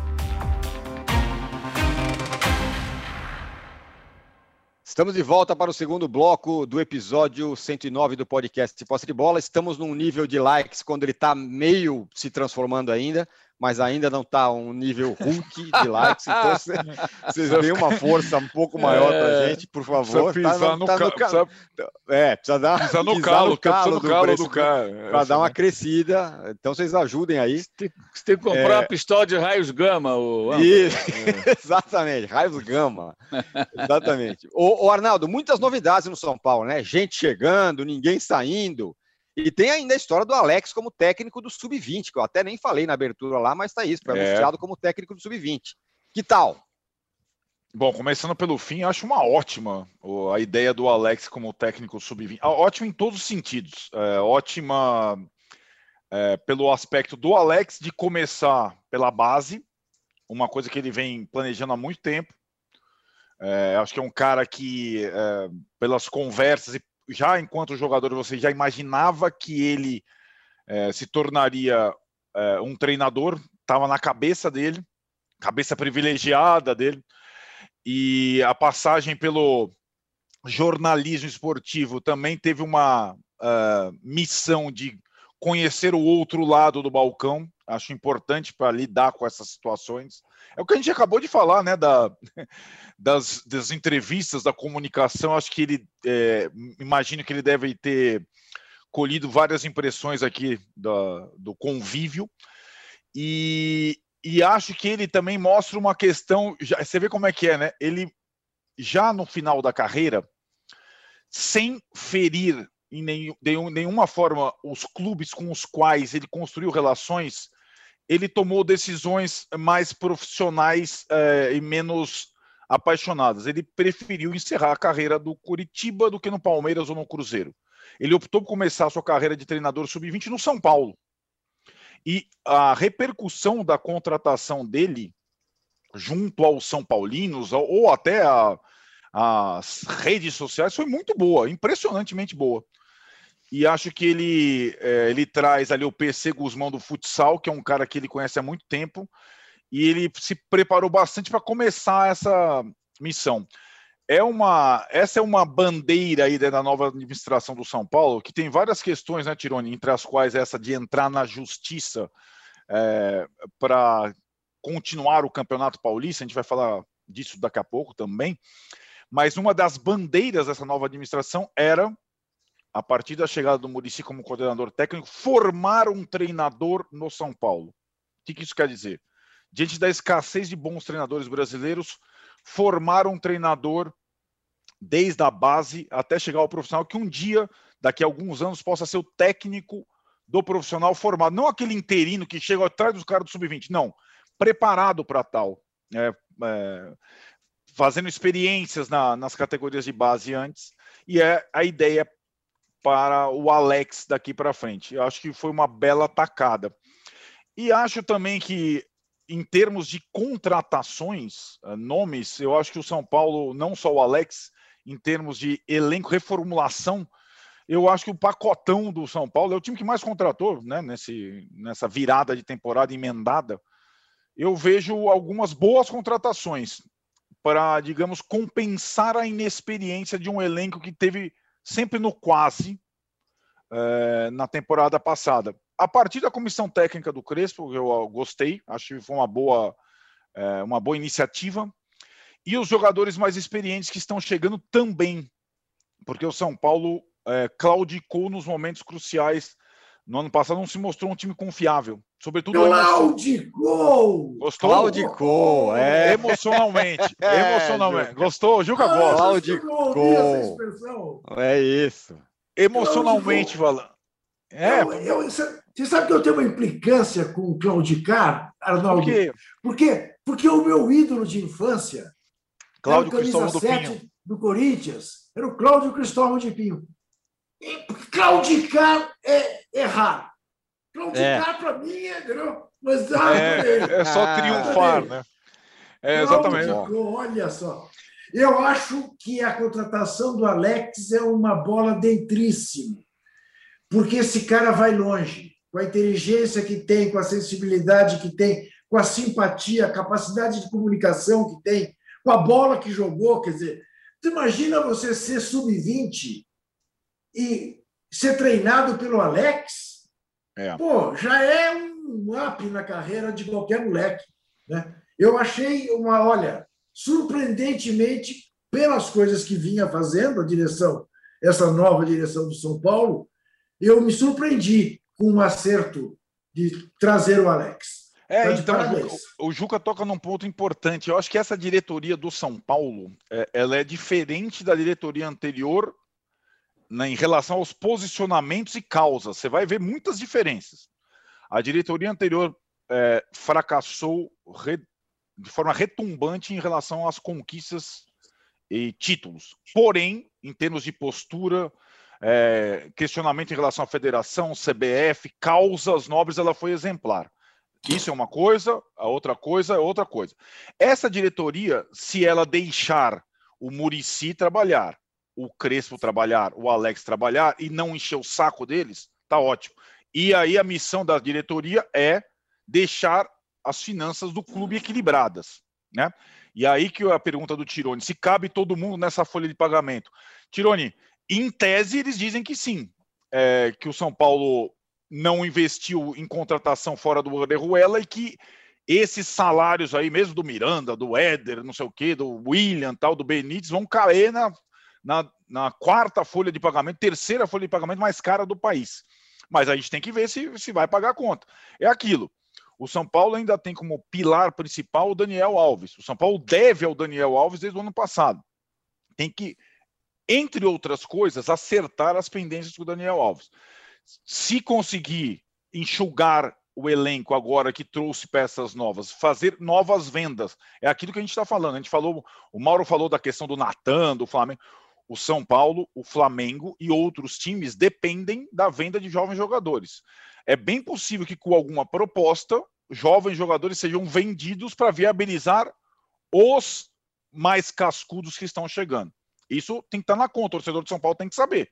Speaker 1: Estamos de volta para o segundo bloco do episódio 109 do podcast Posse de Bola. Estamos num nível de likes quando ele está meio se transformando ainda mas ainda não está um nível Hulk de likes. Então, vocês deem uma força um pouco maior para a é, gente, por favor.
Speaker 4: Precisa pisar tá, no, tá no
Speaker 1: ca... É, precisa dar
Speaker 4: pisar no calo, no calo, do, calo do cara.
Speaker 1: Para dar uma crescida. Então vocês ajudem aí. Você
Speaker 3: tem, você tem que comprar é... uma pistola de raios gama. O...
Speaker 1: Isso, é. exatamente, raios gama. exatamente. O, o Arnaldo, muitas novidades no São Paulo, né? Gente chegando, ninguém saindo. E tem ainda a história do Alex como técnico do Sub-20, que eu até nem falei na abertura lá, mas tá isso, foi é. anunciado como técnico do Sub-20. Que tal?
Speaker 4: Bom, começando pelo fim, acho uma ótima a ideia do Alex como técnico sub-20. Ah, ótima em todos os sentidos. É, ótima é, pelo aspecto do Alex de começar pela base, uma coisa que ele vem planejando há muito tempo. É, acho que é um cara que, é, pelas conversas e já enquanto jogador, você já imaginava que ele é, se tornaria é, um treinador, estava na cabeça dele, cabeça privilegiada dele, e a passagem pelo jornalismo esportivo também teve uma uh, missão de conhecer o outro lado do balcão, acho importante para lidar com essas situações. É o que a gente acabou de falar, né? Da, das, das entrevistas, da comunicação. Acho que ele, é, imagino que ele deve ter colhido várias impressões aqui da, do convívio. E, e acho que ele também mostra uma questão. Já, você vê como é que é, né? Ele já no final da carreira, sem ferir em nenhum, nenhuma forma os clubes com os quais ele construiu relações, ele tomou decisões mais profissionais é, e menos apaixonadas. Ele preferiu encerrar a carreira do Curitiba do que no Palmeiras ou no Cruzeiro. Ele optou por começar a sua carreira de treinador sub-20 no São Paulo. E a repercussão da contratação dele junto aos São Paulinos ou até a, as redes sociais foi muito boa, impressionantemente boa. E acho que ele, é, ele traz ali o PC Guzmão do futsal, que é um cara que ele conhece há muito tempo, e ele se preparou bastante para começar essa missão. É uma, essa é uma bandeira aí da nova administração do São Paulo, que tem várias questões, né, Tironi, entre as quais essa de entrar na justiça é, para continuar o Campeonato Paulista, a gente vai falar disso daqui a pouco também, mas uma das bandeiras dessa nova administração era, a partir da chegada do Murici como coordenador técnico, formar um treinador no São Paulo. O que, que isso quer dizer? Diante da escassez de bons treinadores brasileiros, formar um treinador desde a base até chegar ao profissional, que um dia, daqui a alguns anos, possa ser o técnico do profissional formado. Não aquele interino que chega atrás dos caras do sub-20, não preparado para tal, é, é, fazendo experiências na, nas categorias de base antes, e é a ideia para o Alex daqui para frente. Eu acho que foi uma bela tacada. E acho também que, em termos de contratações, é, nomes, eu acho que o São Paulo, não só o Alex, em termos de elenco, reformulação, eu acho que o pacotão do São Paulo é o time que mais contratou né, nesse, nessa virada de temporada emendada eu vejo algumas boas contratações para, digamos, compensar a inexperiência de um elenco que teve sempre no quase é, na temporada passada. A partir da comissão técnica do Crespo, eu gostei, acho que foi uma boa, é, uma boa iniciativa. E os jogadores mais experientes que estão chegando também, porque o São Paulo é, claudicou nos momentos cruciais no ano passado não se mostrou um time confiável. Sobretudo.
Speaker 2: Claudicou!
Speaker 1: Gostou? Claudicou, é.
Speaker 4: Emocionalmente. É, emocionalmente. Gostou? Juca ah, gosta.
Speaker 1: Claudicou. É isso.
Speaker 4: Emocionalmente falando.
Speaker 2: É. Eu, eu, você sabe que eu tenho uma implicância com o claudicar, Arnaldo? Por quê? Porque, porque o meu ídolo de infância,
Speaker 4: Cláudio Cristóvão do Pinho.
Speaker 2: do Corinthians, era o Cláudio Cristóvão de Pinho. Claudicar é errar. Claudicar, é. para mim, é, mas
Speaker 4: ah, é, é só ah, triunfar, né? É, exatamente.
Speaker 2: Claudicou, olha só. Eu acho que a contratação do Alex é uma bola dentríssima, porque esse cara vai longe, com a inteligência que tem, com a sensibilidade que tem, com a simpatia, a capacidade de comunicação que tem, com a bola que jogou. Quer dizer, tu imagina você ser sub-20 e ser treinado pelo Alex, é. pô, já é um up na carreira de qualquer moleque. Né? Eu achei uma, olha, surpreendentemente, pelas coisas que vinha fazendo a direção, essa nova direção do São Paulo, eu me surpreendi com um acerto de trazer o Alex.
Speaker 4: É, tá então, o, o Juca toca num ponto importante. Eu acho que essa diretoria do São Paulo, é, ela é diferente da diretoria anterior né, em relação aos posicionamentos e causas. Você vai ver muitas diferenças. A diretoria anterior é, fracassou re, de forma retumbante em relação às conquistas e títulos. Porém, em termos de postura, é, questionamento em relação à federação, CBF, causas nobres, ela foi exemplar. Isso é uma coisa, a outra coisa é outra coisa. Essa diretoria, se ela deixar o Murici trabalhar, o Crespo trabalhar, o Alex trabalhar e não encher o saco deles, tá ótimo. E aí a missão da diretoria é deixar as finanças do clube equilibradas, né? E aí que a pergunta do Tirone, se cabe todo mundo nessa folha de pagamento. Tirone, em tese eles dizem que sim, é, que o São Paulo não investiu em contratação fora do Orejuela e que esses salários aí, mesmo do Miranda, do Éder, não sei o quê, do William, tal, do Benítez, vão cair na, na, na quarta folha de pagamento, terceira folha de pagamento mais cara do país. Mas a gente tem que ver se, se vai pagar a conta. É aquilo. O São Paulo ainda tem como pilar principal o Daniel Alves. O São Paulo deve ao Daniel Alves desde o ano passado. Tem que entre outras coisas, acertar as pendências com o Daniel Alves. Se conseguir enxugar o elenco agora que trouxe peças novas, fazer novas vendas, é aquilo que a gente está falando. A gente falou, o Mauro falou da questão do Natan, do Flamengo. O São Paulo, o Flamengo e outros times dependem da venda de jovens jogadores. É bem possível que, com alguma proposta, jovens jogadores sejam vendidos para viabilizar os mais cascudos que estão chegando. Isso tem que estar na conta, o torcedor de São Paulo tem que saber.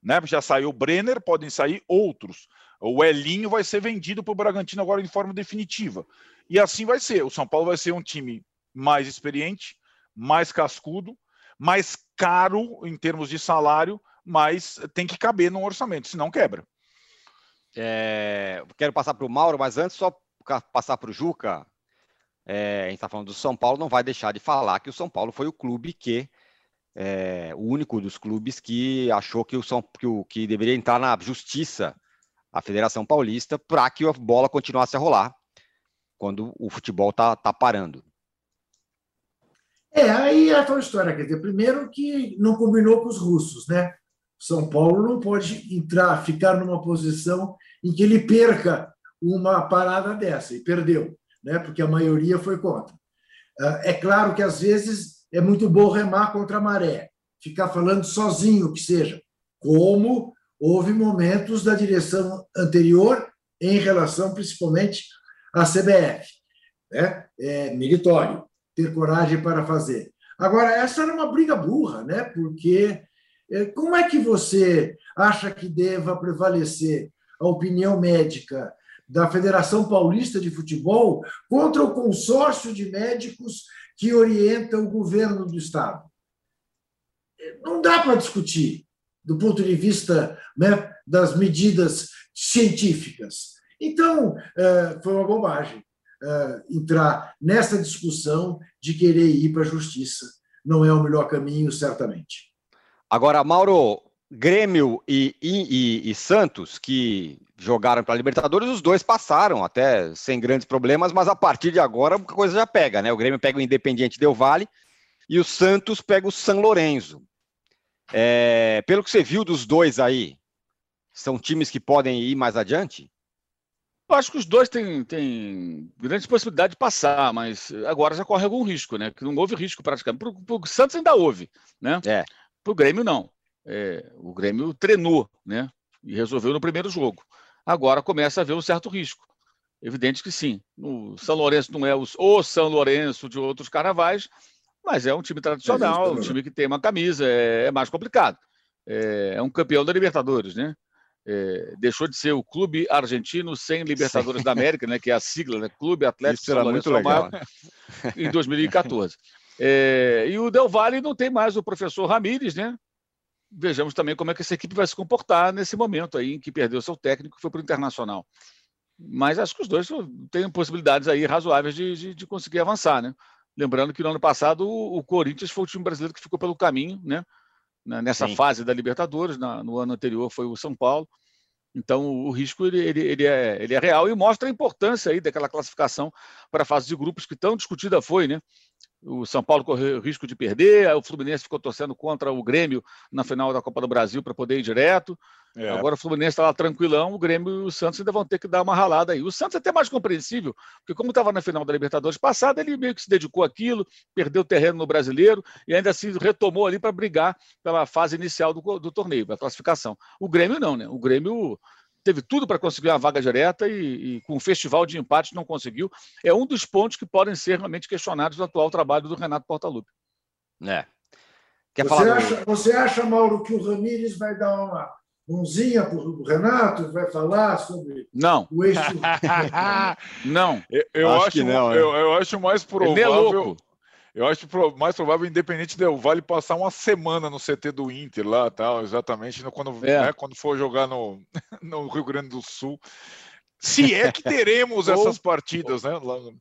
Speaker 4: Né? Já saiu o Brenner, podem sair outros. O Elinho vai ser vendido para o Bragantino agora de forma definitiva. E assim vai ser. O São Paulo vai ser um time mais experiente, mais cascudo, mais caro em termos de salário, mas tem que caber no orçamento, senão quebra.
Speaker 1: É, quero passar para o Mauro, mas antes só passar para o Juca. É, a gente está falando do São Paulo, não vai deixar de falar que o São Paulo foi o clube que é, o único dos clubes que achou que o São que, o, que deveria entrar na justiça a Federação Paulista para que a bola continuasse a rolar quando o futebol tá, tá parando.
Speaker 2: É, aí é aquela história, quer dizer, primeiro que não combinou com os russos, né? São Paulo não pode entrar, ficar numa posição em que ele perca uma parada dessa, e perdeu, né? porque a maioria foi contra. Ah, é claro que às vezes é muito bom remar contra a maré, ficar falando sozinho, que seja, como houve momentos da direção anterior em relação principalmente à CBF. Né? É meritório ter coragem para fazer. Agora, essa era uma briga burra, né? porque é, como é que você acha que deva prevalecer a opinião médica da Federação Paulista de Futebol contra o consórcio de médicos que orienta o governo do Estado? Não dá para discutir do ponto de vista né, das medidas científicas. Então, é, foi uma bobagem entrar nessa discussão de querer ir para a justiça. Não é o melhor caminho, certamente.
Speaker 1: Agora, Mauro, Grêmio e, e, e Santos, que jogaram para a Libertadores, os dois passaram até sem grandes problemas, mas a partir de agora a coisa já pega, né? O Grêmio pega o Independiente Del Vale e o Santos pega o São Lourenço. É, pelo que você viu dos dois aí, são times que podem ir mais adiante?
Speaker 3: Eu acho que os dois têm, têm grande possibilidade de passar, mas agora já corre algum risco, né? Que não houve risco praticamente. Para o Santos ainda houve, né? É. Para o Grêmio, não. É, o Grêmio treinou, né? E resolveu no primeiro jogo. Agora começa a haver um certo risco. Evidente que sim. O São Lourenço não é o São Lourenço de outros carnavais, mas é um time tradicional, um time que tem uma camisa, é, é mais complicado. É, é, um campeão da Libertadores, né? É, deixou de ser o Clube Argentino sem Libertadores Sim. da América, né? Que é a sigla, né? Clube Atlético
Speaker 1: Isso era muito legal.
Speaker 3: em 2014. É, e o Del Valle não tem mais o professor Ramírez, né? Vejamos também como é que essa equipe vai se comportar nesse momento aí em que perdeu seu técnico e foi para o Internacional. Mas acho que os dois têm possibilidades aí razoáveis de, de, de conseguir avançar, né? Lembrando que no ano passado o, Corinthians foi o time brasileiro que ficou pelo caminho, né? Nessa Sim. fase da Libertadores, na, no ano anterior foi o São Paulo. Então o risco ele, ele, ele, é, ele é real e mostra a importância aí daquela classificação para a fase de grupos que tão discutida foi, né? O São Paulo correu o risco de perder, o Fluminense ficou torcendo contra o Grêmio na final da Copa do Brasil para poder ir direto. É. Agora o Fluminense está lá tranquilão, o Grêmio e o Santos ainda vão ter que dar uma ralada aí. O Santos é até mais compreensível, porque como estava na final da Libertadores passada, ele meio que se dedicou àquilo, perdeu terreno no brasileiro e ainda se assim retomou ali para brigar pela fase inicial do, do torneio, a classificação. O Grêmio não, né? O Grêmio teve tudo para conseguir uma vaga direta e, e, com o festival de empates não conseguiu. É um dos pontos que podem ser realmente questionados no atual trabalho do Renato Portaluppi.
Speaker 2: É. Quer você, falar acha, do... você acha, Mauro, que o Ramires vai dar uma mãozinha para o Renato? Vai falar sobre
Speaker 3: não.
Speaker 2: o eixo?
Speaker 3: não.
Speaker 4: Eu, eu acho, acho não, eu, eu, acho mais provável. Ele é louco. Eu acho mais provável, independente Del Vale, passar uma semana no CT do Inter lá, tal, exatamente quando, é. né, quando for jogar no, no Rio Grande do Sul. Se é que teremos essas partidas, né?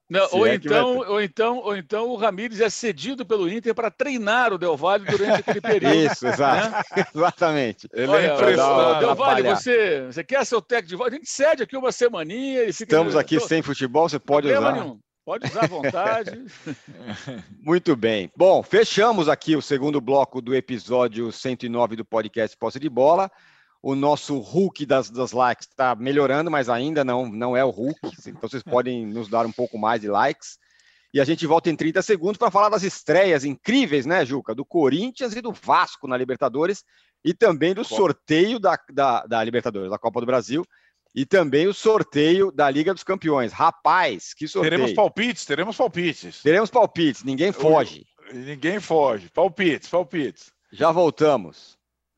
Speaker 3: Não, ou, é então, ou, então, ou então o Ramires é cedido pelo Inter para treinar o Del Valle durante aquele período.
Speaker 1: Isso, exato. Né? Exatamente.
Speaker 3: Ele Olha, é impressionante. Del Valle, você, você quer ser o técnico de volta? A gente cede aqui uma semaninha.
Speaker 1: Estamos aqui sem futebol, você pode usar. Nenhum.
Speaker 3: Pode usar à vontade.
Speaker 1: Muito bem. Bom, fechamos aqui o segundo bloco do episódio 109 do podcast Posse de Bola. O nosso Hulk das, das likes está melhorando, mas ainda não, não é o Hulk. Então vocês podem nos dar um pouco mais de likes. E a gente volta em 30 segundos para falar das estreias incríveis, né, Juca? Do Corinthians e do Vasco na Libertadores e também do sorteio da, da, da Libertadores, da Copa do Brasil e também o sorteio da Liga dos Campeões. Rapaz, que sorteio.
Speaker 4: Teremos palpites, teremos palpites.
Speaker 1: Teremos palpites, ninguém foge.
Speaker 4: Ninguém foge. Palpites, palpites.
Speaker 1: Já voltamos.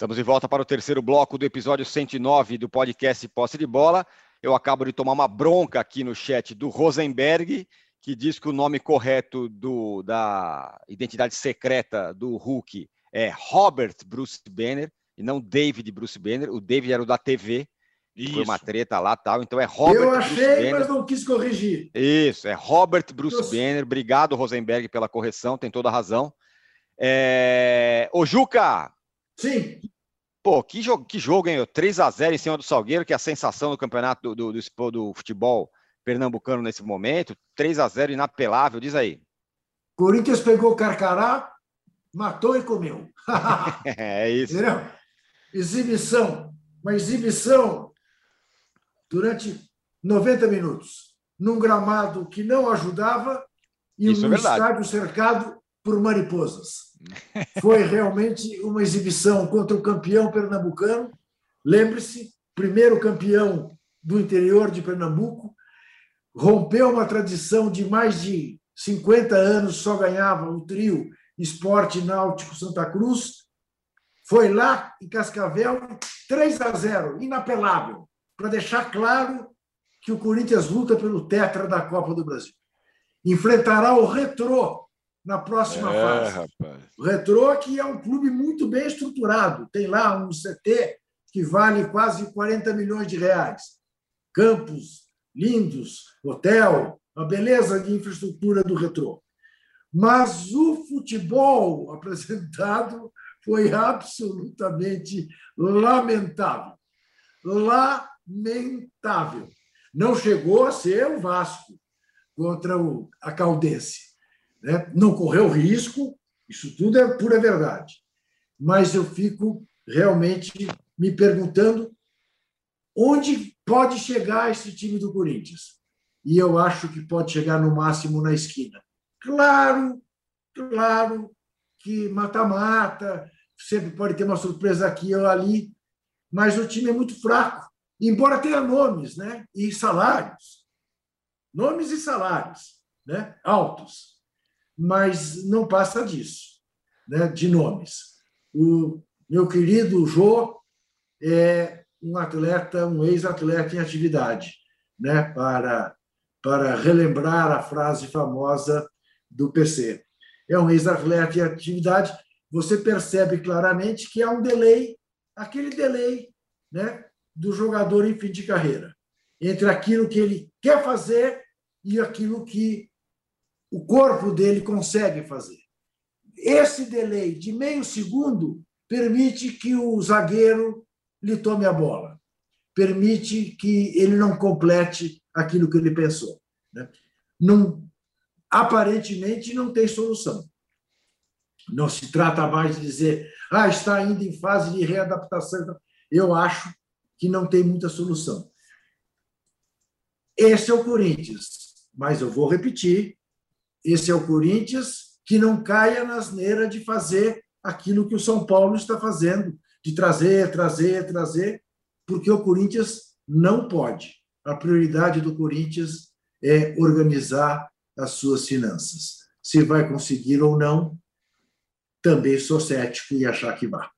Speaker 1: Estamos de volta para o terceiro bloco do episódio 109 do podcast Posse de Bola. Eu acabo de tomar uma bronca aqui no chat do Rosenberg, que diz que o nome correto do, da identidade secreta do Hulk é Robert Bruce Banner e não David Bruce Banner. O David era o da TV. Foi uma treta lá tal. Então é Robert.
Speaker 2: Eu achei, mas não quis corrigir.
Speaker 1: Isso, é Robert Bruce Nossa. Banner. Obrigado, Rosenberg, pela correção, tem toda a razão. É... Ô, Juca!
Speaker 2: Sim.
Speaker 1: Pô, que jogo, que jogo, hein? 3 a 0 em cima do Salgueiro, que é a sensação do campeonato do, do, do, do futebol pernambucano nesse momento. 3 a 0 inapelável, diz aí.
Speaker 2: Corinthians pegou o Carcará, matou e comeu.
Speaker 1: é isso.
Speaker 2: Entendeu? Exibição. Uma exibição durante 90 minutos, num gramado que não ajudava e isso num é estádio cercado por mariposas. Foi realmente uma exibição contra o campeão pernambucano. Lembre-se, primeiro campeão do interior de Pernambuco, rompeu uma tradição de mais de 50 anos, só ganhava o trio Esporte Náutico Santa Cruz. Foi lá em Cascavel, 3 a 0, inapelável, para deixar claro que o Corinthians luta pelo tetra da Copa do Brasil. Enfrentará o Retrô na próxima é, fase. Rapaz. O Retrô que é um clube muito bem estruturado, tem lá um CT que vale quase 40 milhões de reais. Campos lindos, hotel, a beleza de infraestrutura do retrô. Mas o futebol apresentado foi absolutamente lamentável. Lamentável. Não chegou a ser o Vasco contra o, a Caldense. Né? Não correu risco, isso tudo é pura verdade. Mas eu fico realmente me perguntando onde pode chegar esse time do Corinthians. E eu acho que pode chegar no máximo na esquina. Claro, claro que mata-mata, sempre pode ter uma surpresa aqui ou ali, mas o time é muito fraco, embora tenha nomes né? e salários. Nomes e salários né? altos, mas não passa disso, né? de nomes. O meu querido Jô é um atleta, um ex-atleta em atividade, né, para, para relembrar a frase famosa do PC. É um ex-atleta em atividade, você percebe claramente que há um delay, aquele delay né, do jogador em fim de carreira, entre aquilo que ele quer fazer e aquilo que o corpo dele consegue fazer. Esse delay de meio segundo permite que o zagueiro lhe tome a bola. Permite que ele não complete aquilo que ele pensou. Né? Não, aparentemente não tem solução. Não se trata mais de dizer, ah, está ainda em fase de readaptação. Eu acho que não tem muita solução. Esse é o Corinthians, mas eu vou repetir: esse é o Corinthians que não caia na asneira de fazer aquilo que o São Paulo está fazendo, de trazer, trazer, trazer, porque o Corinthians não pode. A prioridade do Corinthians é organizar as suas finanças. Se vai conseguir ou não, também sou cético e achar que vá.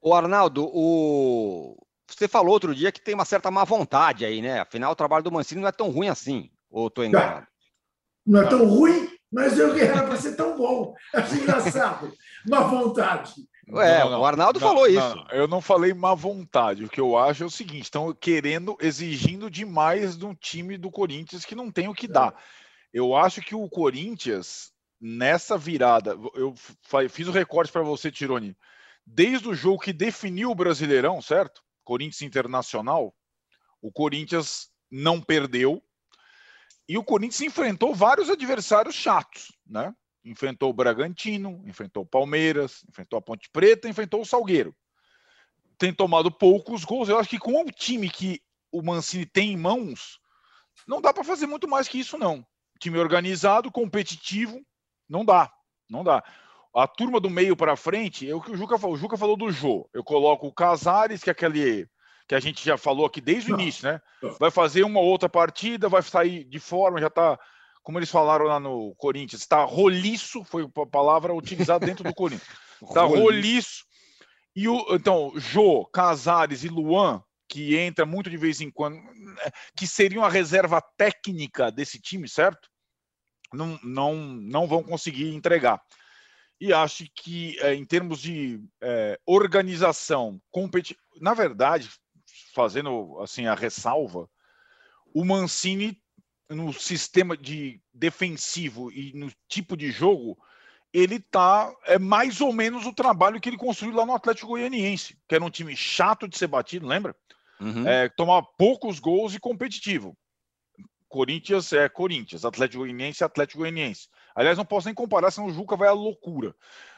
Speaker 1: O Arnaldo, o você falou outro dia que tem uma certa má vontade aí, né? Afinal, o trabalho do Mancini não é tão ruim assim. Ou estou enganado?
Speaker 2: Não é tão ruim, mas eu era para ser tão bom. Acho engraçado. Má vontade.
Speaker 1: Ué, não, não, o Arnaldo não, falou isso.
Speaker 4: eu não falei má vontade. O que eu acho é o seguinte: estão querendo, exigindo demais de um time do Corinthians que não tem o que é. dar. Eu acho que o Corinthians, nessa virada, eu fiz o recorte para você, Tironi, desde o jogo que definiu o Brasileirão, certo? Corinthians Internacional, o Corinthians não perdeu. E o Corinthians enfrentou vários adversários chatos, né? enfrentou o Bragantino, enfrentou o Palmeiras, enfrentou a Ponte Preta, enfrentou o Salgueiro. Tem tomado poucos gols. Eu acho que com o time que o Mancini tem em mãos, não dá para fazer muito mais que isso, não. Time organizado, competitivo, não dá. Não dá. A turma do meio para frente, é o que o Juca falou. O Juca falou do Jô. Eu coloco o Casares, que é aquele que a gente já falou aqui desde o início, né? Vai fazer uma outra partida, vai sair de forma, já está como eles falaram lá no Corinthians, está roliço, foi a palavra utilizada dentro do Corinthians. Está roliço. E o, então, Jô, Casares e Luan, que entra muito de vez em quando, que seriam a reserva técnica desse time, certo? Não, não, não vão conseguir entregar. E acho que, é, em termos de é, organização, competi... na verdade, fazendo assim a ressalva, o Mancini no sistema de defensivo e no tipo de jogo, ele tá é mais ou menos o trabalho que ele construiu lá no Atlético Goianiense, que era um time chato de ser batido, lembra? Uhum. É, tomar poucos gols e competitivo. Corinthians é Corinthians, Atlético Goianiense é Atlético Goianiense. Aliás, não posso nem comparar, senão o Juca vai à loucura.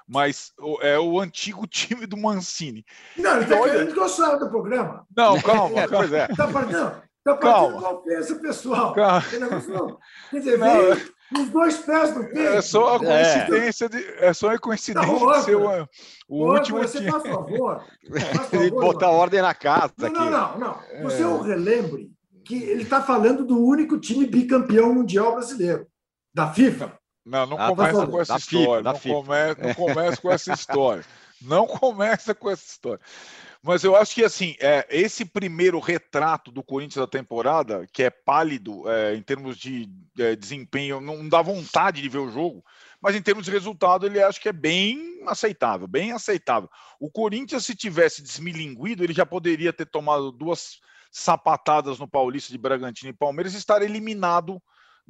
Speaker 4: Mas é o antigo time do Mancini.
Speaker 2: Não, ele está querendo gostar do programa.
Speaker 4: Não, calma, pois é.
Speaker 2: Tá, não, Está partindo ofensa pessoal. Calma. Quer dizer, não, os dois pés do peito.
Speaker 4: É só a coincidência, é. de, é só a coincidência não, de ser o, o último
Speaker 2: você time. Faz favor, faz
Speaker 1: favor botar ordem na casa.
Speaker 2: Não, aqui. não, não, não. Você é. o relembre que ele está falando do único time bicampeão mundial brasileiro, da FIFA.
Speaker 4: Não, não ah, tá começa com essa história. Não, começa, não começa com essa história. Não começa com essa história. Mas eu acho que assim, é, esse primeiro retrato do Corinthians da temporada, que é pálido é, em termos de é, desempenho, não dá vontade de ver o jogo, mas em termos de resultado, ele acho que é bem aceitável, bem aceitável. O Corinthians, se tivesse desmilinguido, ele já poderia ter tomado duas sapatadas no Paulista de Bragantino e Palmeiras e estar eliminado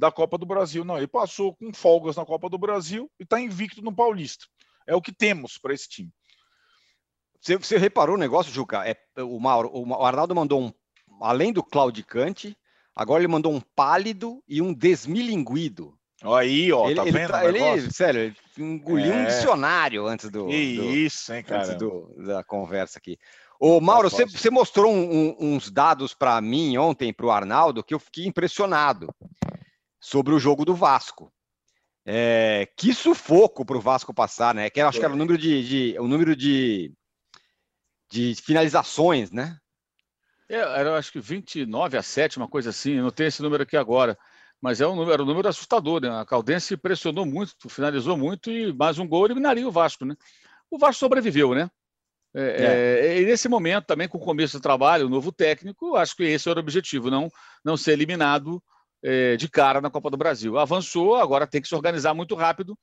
Speaker 4: da Copa do Brasil. Não, ele passou com folgas na Copa do Brasil e está invicto no Paulista. É o que temos para esse time.
Speaker 1: Você, você reparou o negócio, Juca? É, o, Mauro, o Arnaldo mandou um, além do claudicante, agora ele mandou um pálido e um desmilinguido.
Speaker 4: Aí, ó, ele, tá
Speaker 1: ele,
Speaker 4: vendo?
Speaker 1: Tá, ele, sério, ele engoliu é. um dicionário antes do.
Speaker 4: Que isso, hein, cara?
Speaker 1: Antes do, da conversa aqui. Ô, Mauro, você, você mostrou um, um, uns dados para mim ontem, para o Arnaldo, que eu fiquei impressionado sobre o jogo do Vasco. É, que sufoco para o Vasco passar, né? Que acho que era o número de, de, o número de de finalizações, né?
Speaker 3: É, era acho que 29 a 7, uma coisa assim, eu não tenho esse número aqui agora, mas é um número, era um número assustador, né? A Caldense pressionou muito, finalizou muito e mais um gol eliminaria o Vasco, né? O Vasco sobreviveu, né? É, é. É, e nesse momento, também com o começo do trabalho, o novo técnico, acho que esse era o objetivo, não, não ser eliminado é, de cara na Copa do Brasil. Avançou, agora tem que se organizar muito rápido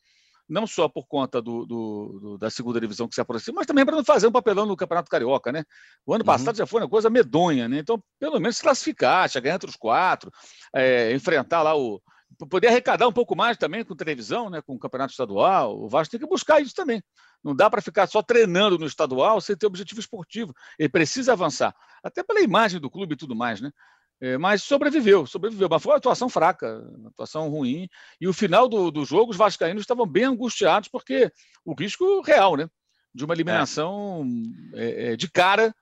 Speaker 3: não só por conta do, do, do, da segunda divisão que se aproxima, mas também para não fazer um papelão no Campeonato Carioca, né? O ano uhum. passado já foi uma coisa medonha, né? Então, pelo menos se classificar, chegar entre os quatro, é, enfrentar lá o. Poder arrecadar um pouco mais também com televisão, né? com o Campeonato Estadual. O Vasco tem que buscar isso também. Não dá para ficar só treinando no estadual sem ter objetivo esportivo. Ele precisa avançar. Até pela imagem do clube e tudo mais, né? É, mas sobreviveu, sobreviveu, mas foi uma atuação fraca, uma atuação ruim. E o final do, do jogo, os vascaínos estavam bem angustiados, porque o risco real, né? De uma eliminação é. É, de cara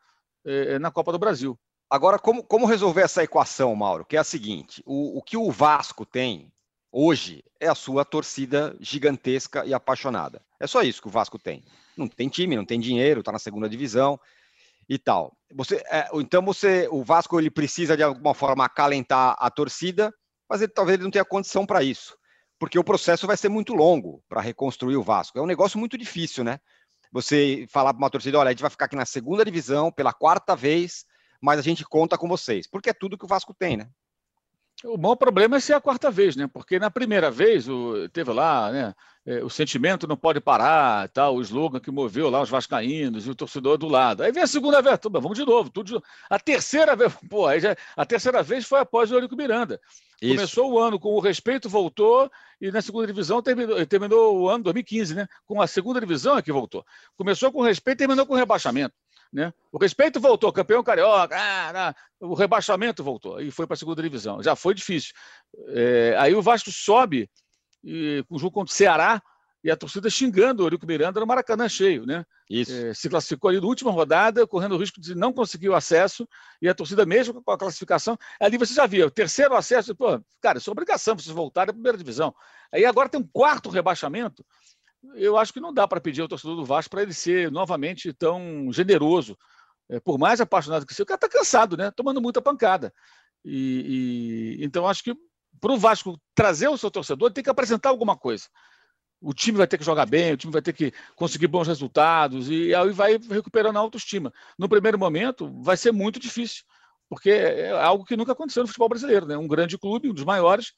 Speaker 3: é, é, na Copa do Brasil.
Speaker 1: Agora, como, como resolver essa equação, Mauro? Que é a seguinte: o, o que o Vasco tem hoje é a sua torcida gigantesca e apaixonada. É só isso que o Vasco tem. Não tem time, não tem dinheiro, está na segunda divisão e tal. Você, é, então você, o Vasco ele precisa de alguma forma acalentar a torcida, mas ele, talvez ele não tenha condição para isso, porque o processo vai ser muito longo para reconstruir o Vasco. É um negócio muito difícil, né? Você falar para uma torcida, olha, a gente vai ficar aqui na segunda divisão pela quarta vez, mas a gente conta com vocês, porque é tudo que o Vasco tem, né?
Speaker 3: O maior problema é ser a quarta vez, né? Porque na primeira vez o, teve lá, né? É, o sentimento não pode parar, tal, o slogan que moveu lá os vascaínos e o torcedor do lado. Aí vem a segunda vez, vamos de novo, tudo de... A terceira vez, pô, aí já, a terceira vez foi após o Eurico Miranda. Isso. Começou o ano com o respeito, voltou, e na segunda divisão terminou, terminou o ano 2015, né? Com a segunda divisão é que voltou. Começou com respeito e terminou com rebaixamento. Né? O respeito voltou, campeão carioca, ah, o rebaixamento voltou e foi para a segunda divisão. Já foi difícil. É, aí o Vasco sobe e, com o jogo contra o Ceará e a torcida xingando o Eurico Miranda no Maracanã cheio, né? Isso. É, se classificou ali na última rodada, correndo o risco de não conseguir o acesso, e a torcida, mesmo com a classificação, ali você já via, o terceiro acesso, pô, cara, isso é obrigação vocês voltarem à primeira divisão. Aí agora tem um quarto rebaixamento, eu acho que não dá para pedir ao torcedor do Vasco para ele ser novamente tão generoso. É, por mais apaixonado que seja, o cara está cansado, né? Tomando muita pancada. E, e então acho que para o Vasco trazer o seu torcedor, tem que apresentar alguma coisa. O time vai ter que jogar bem, o time vai ter que conseguir bons resultados e aí vai recuperando a autoestima. No primeiro momento, vai ser muito difícil, porque é algo que nunca aconteceu no futebol brasileiro, né? Um grande clube, um dos maiores,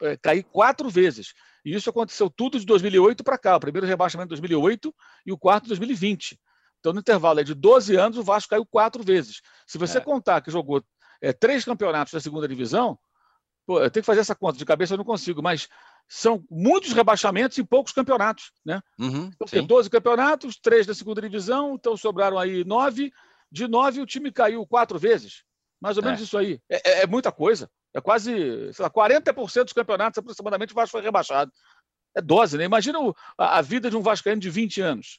Speaker 3: é, cair quatro vezes. E isso aconteceu tudo de 2008 para cá. O primeiro rebaixamento de 2008 e o quarto de 2020. Então, no intervalo de 12 anos, o Vasco caiu quatro vezes. Se você é. contar que jogou é, três campeonatos da segunda divisão, pô, eu tenho que fazer essa conta, de cabeça eu não consigo, mas são muitos rebaixamentos e poucos campeonatos. Né? Uhum, então, tem 12 campeonatos, três da segunda divisão, então sobraram aí nove. De nove, o time caiu quatro vezes. Mais ou menos é. isso aí. É, é, é muita coisa. É quase, sei lá, 40% dos campeonatos aproximadamente o Vasco foi rebaixado. É dose, né? Imagina o, a, a, vida de um Vascaíno de 20 anos.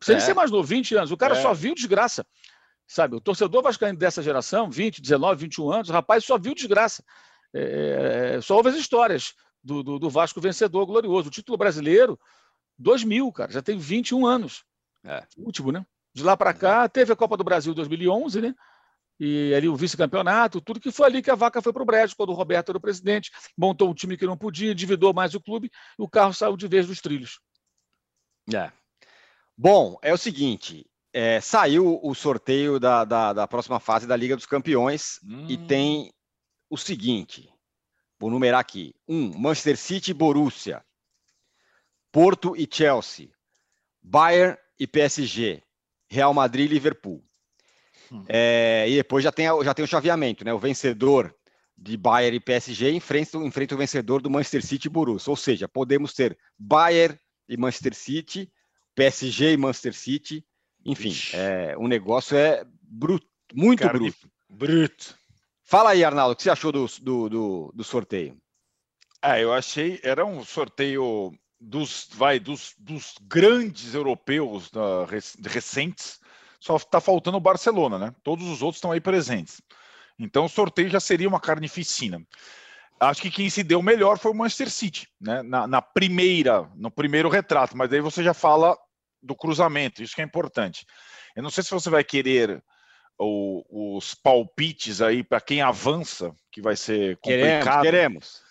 Speaker 3: Se ele é. ser mais novo, 20 anos, o cara é. só viu desgraça. Sabe, o torcedor vascaíno dessa geração, 20, 19, 21 anos, o rapaz só viu desgraça. É, é, só ouve as histórias do, do, do, Vasco vencedor glorioso. O título brasileiro, 2000, cara, já tem 21 anos. É. Último, né? De lá para cá, teve a Copa do Brasil 2011, né? e ali o vice-campeonato, tudo que foi ali que a vaca foi para o brejo, quando o Roberto era o presidente, montou um time que não podia, endividou mais o clube, e o carro saiu de vez dos trilhos.
Speaker 1: É. Bom, é o seguinte, é, saiu o sorteio da, da, da, próxima fase da Liga dos Campeões hum. e tem o seguinte, vou numerar aqui, um, Manchester City e Borussia, Porto e Chelsea, Bayern e PSG, Real Madrid e Liverpool. Hum. É, e depois já tem, já tem o chaveamento, né? O vencedor de Bayern e PSG enfrenta, enfrenta o vencedor do Manchester City e Borussia. Ou seja, podemos ter Bayern e Manchester City, PSG e Manchester City. Enfim, é, o negócio é bruto, muito Carne bruto.
Speaker 4: Bruto.
Speaker 1: Fala aí, Arnaldo, o que você achou do, do, do, do sorteio?
Speaker 4: É, eu achei, era um sorteio dos, vai, dos, dos grandes europeus uh, recentes, só está faltando o Barcelona, né? Todos os outros estão aí presentes. Então o sorteio já seria uma carnificina. Acho que quem se deu melhor foi o Manchester City, né? Na, na primeira, no primeiro retrato, mas aí você já fala do cruzamento, isso que é importante. Eu não sei se você vai querer o, os palpites aí para quem avança, que vai ser complicado.
Speaker 1: Queremos, queremos.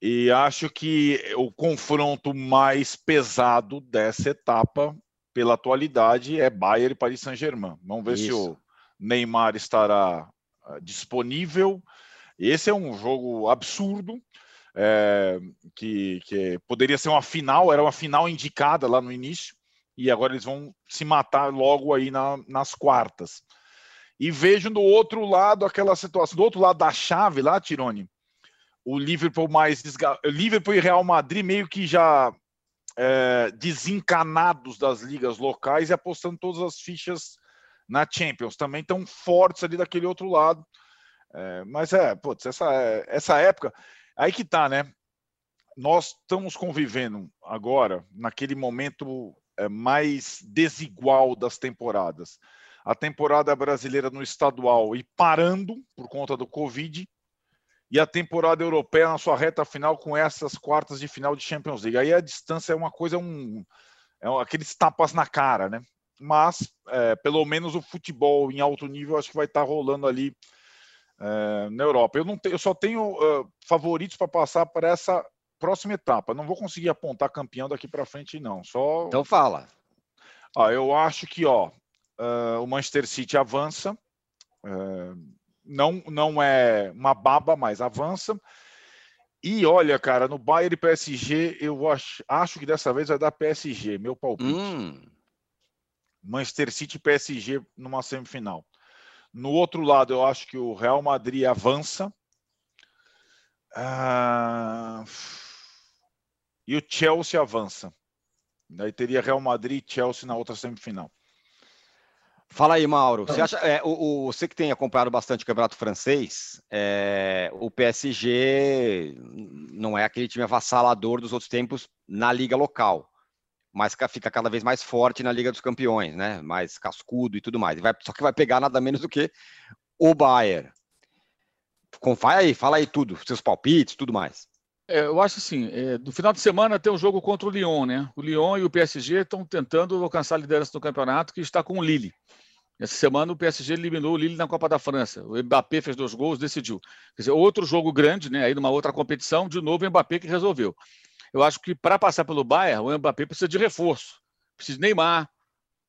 Speaker 4: E acho que o confronto mais pesado dessa etapa pela atualidade, é Bayern e Paris Saint-Germain. Vamos ver Isso. se o Neymar estará ah, disponível. Esse é um jogo absurdo, é, que, que, poderia ser uma final, era uma final indicada lá no início, e agora eles vão se matar logo aí na, nas quartas. E vejo do outro lado aquela situação, do outro lado da chave lá, Tirone, o Liverpool mais Liverpool e Real Madrid meio que já é, desencanados das ligas locais e apostando todas as fichas na Champions. Também estão fortes ali daquele outro lado. É, mas é, putz, essa, essa época. Aí que tá, né? Nós estamos convivendo agora naquele momento é, mais desigual das temporadas. A temporada brasileira no estadual e parando por conta do Covid, e a temporada europeia na sua reta final com essas quartas de final de Champions League. Aí a distância é uma coisa, um, é um, aqueles tapas na cara, né? Mas é, pelo menos o futebol em alto nível acho que vai estar tá rolando ali é, na Europa. Eu, não te, eu só tenho uh, favoritos para passar para essa próxima etapa. Não vou conseguir apontar campeão daqui para frente, não. Só.
Speaker 1: Então fala.
Speaker 4: Ah, eu acho que ó, uh, o Manchester City avança É, não, não é uma baba, mas avança. E olha, cara, no Bayern PSG, eu acho, acho que dessa vez vai dar PSG, meu palpite. Hum. Manchester City PSG numa semifinal. No outro lado, eu acho que o Real Madrid avança. Ah, e o Chelsea avança. Daí teria Real Madrid e Chelsea na outra semifinal.
Speaker 1: Fala aí, Mauro. Você, acha, é, o, o, você que tem acompanhado bastante o campeonato francês, é, o PSG não é aquele time avassalador dos outros tempos na liga local, mas fica cada vez mais forte na Liga dos Campeões, né? Mais cascudo e tudo mais. Vai, só que vai pegar nada menos do que o Bayern. Fala aí, fala aí tudo, seus palpites, tudo mais.
Speaker 3: É, eu acho assim, é, no final de semana tem um jogo contra o Lyon, né? O Lyon e o PSG estão tentando alcançar a liderança do campeonato, que está com o Lille. Essa semana o PSG eliminou o Lille na Copa da França. O Mbappé fez dois gols, decidiu. Quer dizer, outro jogo grande, né? Aí numa outra competição, de novo o Mbappé que resolveu. Eu acho que para passar pelo Bayern, o Mbappé precisa de reforço. Precisa de Neymar,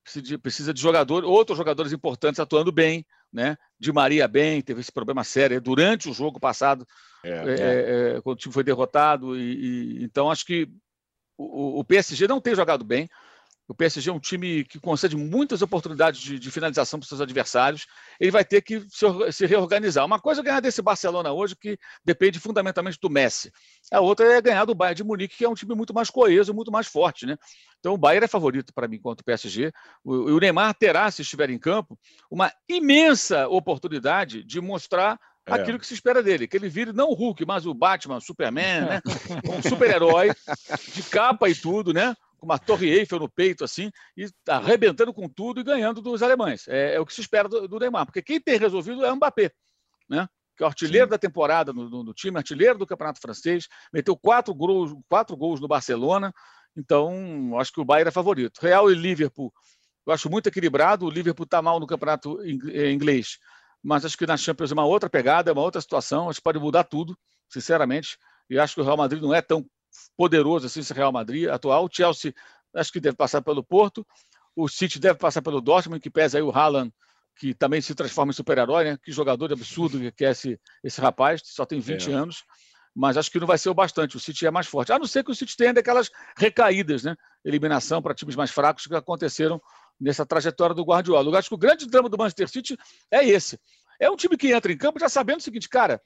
Speaker 3: precisa de, precisa de jogador, outros jogadores importantes atuando bem, né? De Maria bem, teve esse problema sério durante o jogo passado, é, é, é. é quando o time foi derrotado. E, e então acho que o, o PSG não tem jogado bem. O PSG é um time que concede muitas oportunidades de, de finalização para os seus adversários. Ele vai ter que se, se, reorganizar. Uma coisa é ganhar desse Barcelona hoje, que depende fundamentalmente do Messi. A outra é ganhar do Bayern de Munique, que é um time muito mais coeso, muito mais forte. Né? Então o Bayern é favorito para mim contra o PSG. O, o Neymar terá, se estiver em campo, uma imensa oportunidade de mostrar é. aquilo que se espera dele, que ele vire não o Hulk, mas o Batman, o Superman, né? um super-herói de capa e tudo, né? Com uma torre Eiffel no peito, assim, e arrebentando com tudo e ganhando dos alemães. É, é o que se espera do, do, Neymar, porque quem tem resolvido é o Mbappé, né? que é o artilheiro Sim. da temporada no, no, no, time, artilheiro do Campeonato Francês, meteu quatro gols, quatro gols no Barcelona, então acho que o Bayern é favorito. Real e Liverpool, eu acho muito equilibrado, o Liverpool está mal no Campeonato eh, Inglês, mas acho que na Champions é uma outra pegada, é uma outra situação, acho que pode mudar tudo, sinceramente, e acho que o Real Madrid não é tão poderoso assim esse Real Madrid atual. O Chelsea acho que deve passar pelo Porto. O City deve passar pelo Dortmund, que pesa aí o Haaland, que também se transforma em super-herói, né? Que jogador absurdo que é esse, esse rapaz, só tem 20 é. anos. Mas acho que não vai ser o bastante. O City é mais forte. A não ser que o City tenha daquelas recaídas, né? Eliminação para times mais fracos que aconteceram nessa trajetória do Guardiola. Eu acho que o grande drama do Manchester City é esse. É um time que entra em campo já sabendo o seguinte, cara,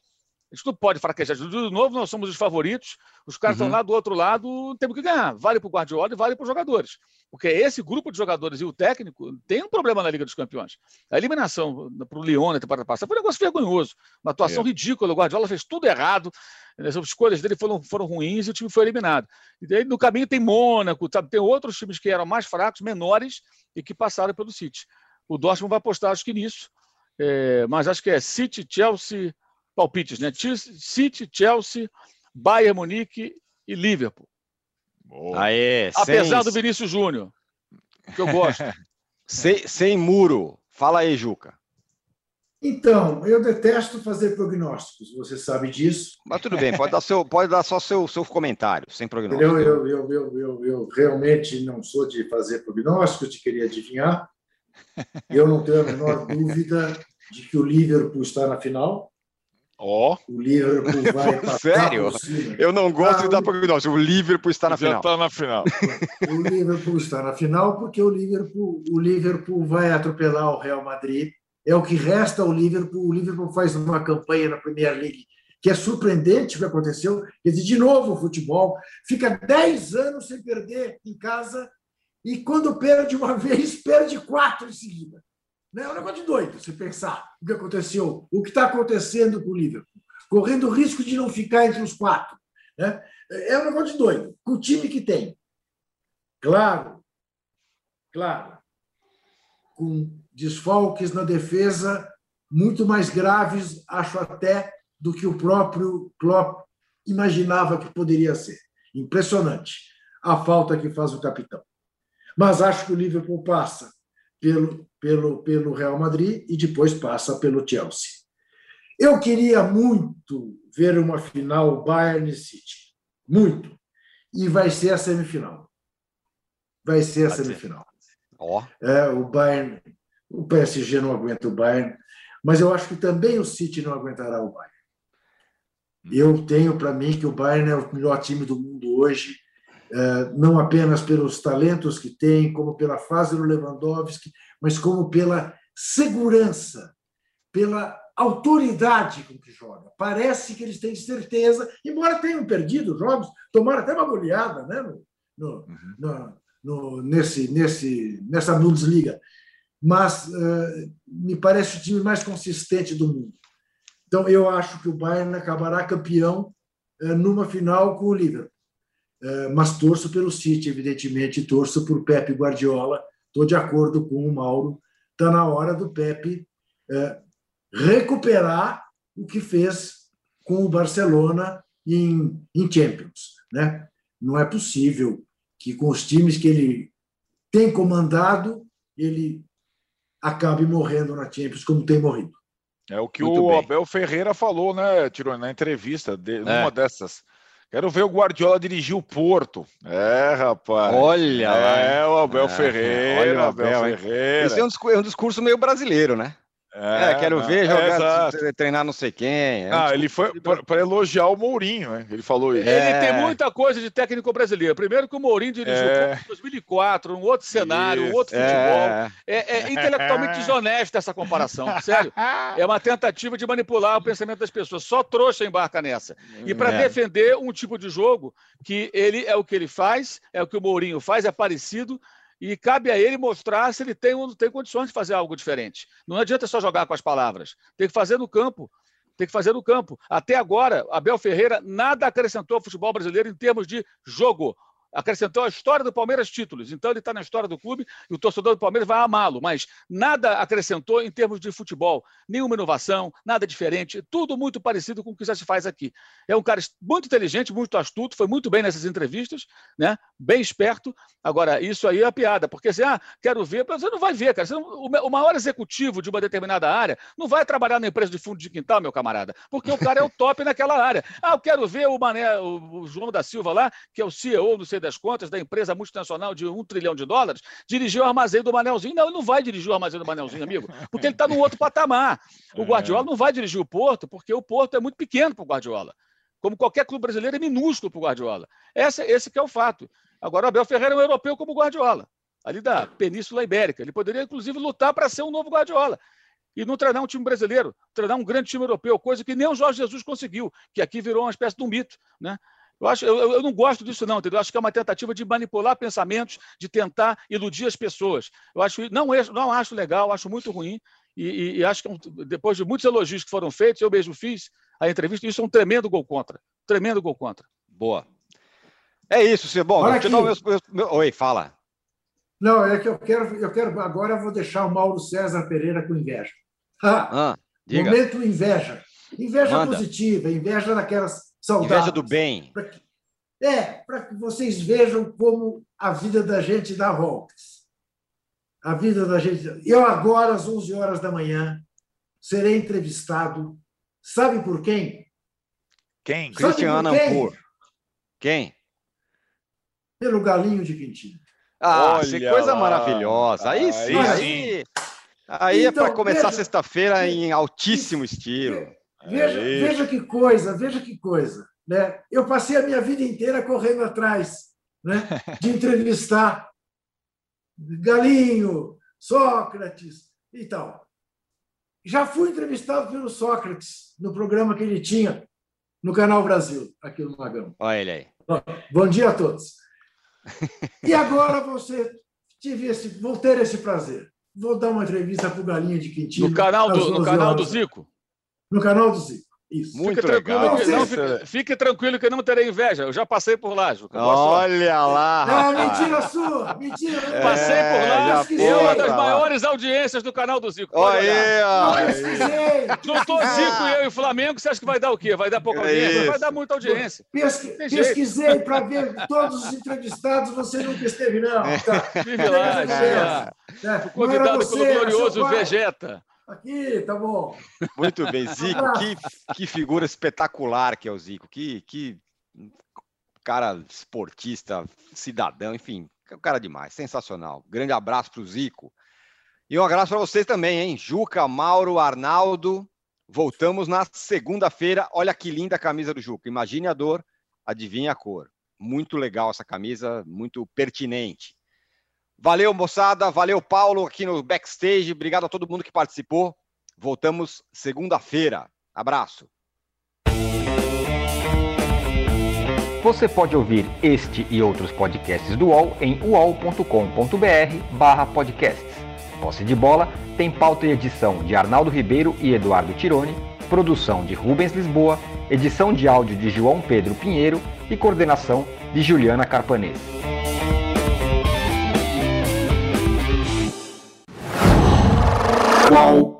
Speaker 3: a gente não pode fraquejar. De novo, nós somos os favoritos. Os caras uhum. estão lá do outro lado, temos que ganhar. Vale para o Guardiola e vale para os jogadores. Porque esse grupo de jogadores e o técnico tem um problema na Liga dos Campeões. A eliminação para o Lyon na temporada passada foi um negócio vergonhoso. Uma atuação é. ridícula. O Guardiola fez tudo errado. As escolhas dele foram, foram ruins e o time foi eliminado. E daí, no caminho tem Mônaco, sabe? tem outros times que eram mais fracos, menores, e que passaram pelo City. O Dortmund vai apostar, acho que nisso. É, mas acho que é City, Chelsea palpites, né? City, Chelsea, Bayern Munique e Liverpool.
Speaker 1: Aê,
Speaker 3: Apesar sem... do Vinícius Júnior, que eu gosto.
Speaker 1: sem, sem muro. Fala aí, Juca.
Speaker 2: Então, eu detesto fazer prognósticos, você sabe disso.
Speaker 1: Mas tudo bem, pode dar, seu, pode dar só seu, seu comentário, sem prognóstico.
Speaker 2: Eu, eu, eu, eu, eu, eu realmente não sou de fazer prognósticos, de querer adivinhar. Eu não tenho a menor dúvida de que o Liverpool está na final.
Speaker 1: Ó. Oh.
Speaker 2: O Liverpool vai
Speaker 1: Sério? Eu não gosto ah, de dar prognóstico. O Liverpool está na final.
Speaker 4: está na final.
Speaker 2: o Liverpool está na final porque o Liverpool, o Liverpool vai atropelar o Real Madrid. É o que resta ao Liverpool. O Liverpool faz uma campanha na Premier League que é surpreendente o que aconteceu. Quer dizer, de novo o futebol fica 10 anos sem perder em casa e quando perde uma vez, perde quatro em seguida. Né? É um negócio de doido você pensar o que aconteceu, o que está acontecendo com o Liverpool, correndo o risco de não ficar entre os quatro. Né? É um negócio de doido, com o time que tem. Claro, claro, com desfalques na defesa muito mais graves, acho até, do que o próprio Klopp imaginava que poderia ser. Impressionante a falta que faz o capitão. Mas acho que o Liverpool passa pelo, pelo, pelo Real Madrid e depois passa pelo Chelsea. Eu queria muito ver uma final Bayern City. Muito. E vai ser a semifinal. Vai ser a semifinal.
Speaker 1: Oh.
Speaker 2: É, o Bayern, o PSG não aguenta o Bayern. Mas eu acho que também o City não aguentará o Bayern. Eu tenho para mim que o Bayern é o melhor time do mundo hoje, não apenas pelos talentos que tem, como pela fase do Lewandowski, mas como pela segurança, pela autoridade com que joga. Parece que eles têm certeza, embora tenham perdido jogos, tomaram até uma goleada né, no, no, uhum. no, no nesse, nesse, nessa Bundesliga. Mas uh, me parece o time mais consistente do mundo. Então, eu acho que o Bayern acabará campeão uh, numa final com o Liverpool. Uh, mas torço pelo City, evidentemente, torço por Pepe Guardiola. Estou de acordo com o Mauro. Está na hora do Pepe recuperar o que fez com o Barcelona em, em Champions. Né? Não é possível que com os times que ele tem comandado, ele acabe morrendo na Champions como tem morrido.
Speaker 4: É o que Muito o bem. Abel Ferreira falou, né, Tirou na entrevista, de, é. numa dessas. Quero ver o Guardiola dirigir o Porto. É, rapaz.
Speaker 1: Olha
Speaker 4: É, o Abel é, Ferreira. Olha o Abel,
Speaker 1: Abel Ferreira. Esse é um, discurso, é um discurso meio brasileiro, né? É, é quero ver jogar, é, treinar não sei quem. É
Speaker 4: ah, ele foi para elogiar o Mourinho, né? Ele falou isso.
Speaker 3: Ele tem muita coisa de técnico brasileiro. Primeiro que o Mourinho dirigiu é. em 2004, um outro cenário, um outro futebol. É, intelectualmente desonesto essa comparação, sério. É uma tentativa de manipular o pensamento das pessoas. Só trouxa embarca nessa. E para defender um tipo de jogo que ele é o que ele faz, é o que o Mourinho faz, é parecido, e cabe a ele mostrar se ele tem ou não tem condições de fazer algo diferente. Não adianta só jogar com as palavras, tem que fazer no campo. Tem que fazer no campo. Até agora, Abel Ferreira nada acrescentou ao futebol brasileiro em termos de jogo acrescentou a história do Palmeiras títulos. Então ele está na história do clube e o torcedor do Palmeiras vai amá-lo, mas nada acrescentou em termos de futebol, nenhuma inovação, nada diferente, tudo muito parecido com o que já se faz aqui. É um cara muito inteligente, muito astuto, foi muito bem nessas entrevistas, né? Bem esperto. Agora isso aí é piada, porque assim, ah, quero ver, você não vai ver, cara. Não, o maior executivo de uma determinada área não vai trabalhar na empresa de fundo de quintal, meu camarada, porque o cara é o top naquela área. Ah, eu quero ver o Mané, o João da Silva lá, que é o CEO, não sei das contas da empresa multinacional de um trilhão de dólares, dirigir o armazém do Manelzinho. Não, ele não vai dirigir o armazém do Manelzinho, amigo, porque ele está no outro patamar. O é. Guardiola não vai dirigir o Porto, porque o Porto é muito pequeno para o Guardiola. Como qualquer clube brasileiro, é minúsculo para o Guardiola. Esse, esse que é o fato. Agora, o Abel Ferreira é um europeu como o Guardiola, ali da Península Ibérica. Ele poderia, inclusive, lutar para ser um novo Guardiola e não treinar um time brasileiro, treinar um grande time europeu, coisa que nem o Jorge Jesus conseguiu, que aqui virou uma espécie de um mito. Né? Eu, acho, eu, eu não gosto disso, não, entendeu? Eu acho que é uma tentativa de manipular pensamentos, de tentar iludir as pessoas. Eu acho, não, não acho legal, acho muito ruim. E, e, e acho que é depois de muitos elogios que foram feitos, eu mesmo fiz a entrevista, isso é um tremendo gol contra. Tremendo gol contra.
Speaker 1: Boa. É isso, Cê. Bom, Olha meu, meu, meu... Oi, fala.
Speaker 2: Não, é que eu quero, eu quero. Agora eu vou deixar o Mauro César Pereira com inveja. Ah, ah, momento inveja. Inveja Manda. positiva, inveja daquelas saudáveis.
Speaker 1: Inveja do bem.
Speaker 2: Pra que, é, para que vocês vejam como a vida da gente dá voltas. A vida da gente. Eu agora, às 11 horas da manhã, serei entrevistado. Sabe por quem?
Speaker 1: Quem? Cristiano Ampur. Quem?
Speaker 2: Pelo Galinho de Quintino.
Speaker 1: Ah, que coisa lá. maravilhosa. Aí sim, aí. Aí, aí então, é para começar sexta-feira em altíssimo estilo.
Speaker 2: Veja, veja que coisa, veja que coisa. Né? Eu passei a minha vida inteira correndo atrás né? de entrevistar Galinho, Sócrates e tal. Já fui entrevistado pelo Sócrates no programa que ele tinha no Canal Brasil, aqui no Magão.
Speaker 1: Olha ele aí.
Speaker 2: Bom dia a todos. E agora você tive esse, vou ter esse prazer. Vou dar uma entrevista para o Galinha de Quintino.
Speaker 3: No canal do, no canal do Zico?
Speaker 2: No canal do Zico.
Speaker 3: Isso. Muito fique legal. Tranquilo, não, fique, fique, tranquilo que não terei inveja. Eu já passei por lá, Juca.
Speaker 1: Olha lá.
Speaker 2: Não, mentira sua. Mentira.
Speaker 3: É, passei por lá. E é uma das maiores audiências do canal do Zico.
Speaker 1: Olha aí.
Speaker 3: Juntou Zico e eu e o Flamengo. Você acha que vai dar o quê? Vai dar pouca audiência? É vai dar muita audiência.
Speaker 2: Pesqui, pesquisei para ver todos os entrevistados. Você nunca esteve, não. Tá.
Speaker 3: Vive lá, vive lá. É. Convidado pelo glorioso Vegeta.
Speaker 2: Aqui, tá bom.
Speaker 1: Muito bem, Zico, que, que figura espetacular que é o Zico, que, que cara esportista, cidadão, enfim, é um cara demais, sensacional. Grande abraço para o Zico. E um abraço para vocês também, hein? Juca, Mauro, Arnaldo. Voltamos na segunda-feira. Olha que linda a camisa do Juca. Imagine a dor, adivinha a cor. Muito legal essa camisa, muito pertinente. Valeu, moçada. Valeu, Paulo, aqui no backstage. Obrigado a todo mundo que participou. Voltamos segunda-feira. Abraço.
Speaker 5: Você pode ouvir este e outros podcasts do UOL em uol.com.br/podcasts. Posse de bola tem pauta e edição de Arnaldo Ribeiro e Eduardo Tironi, produção de Rubens Lisboa, edição de áudio de João Pedro Pinheiro e coordenação de Juliana Carpanês.
Speaker 6: Qual?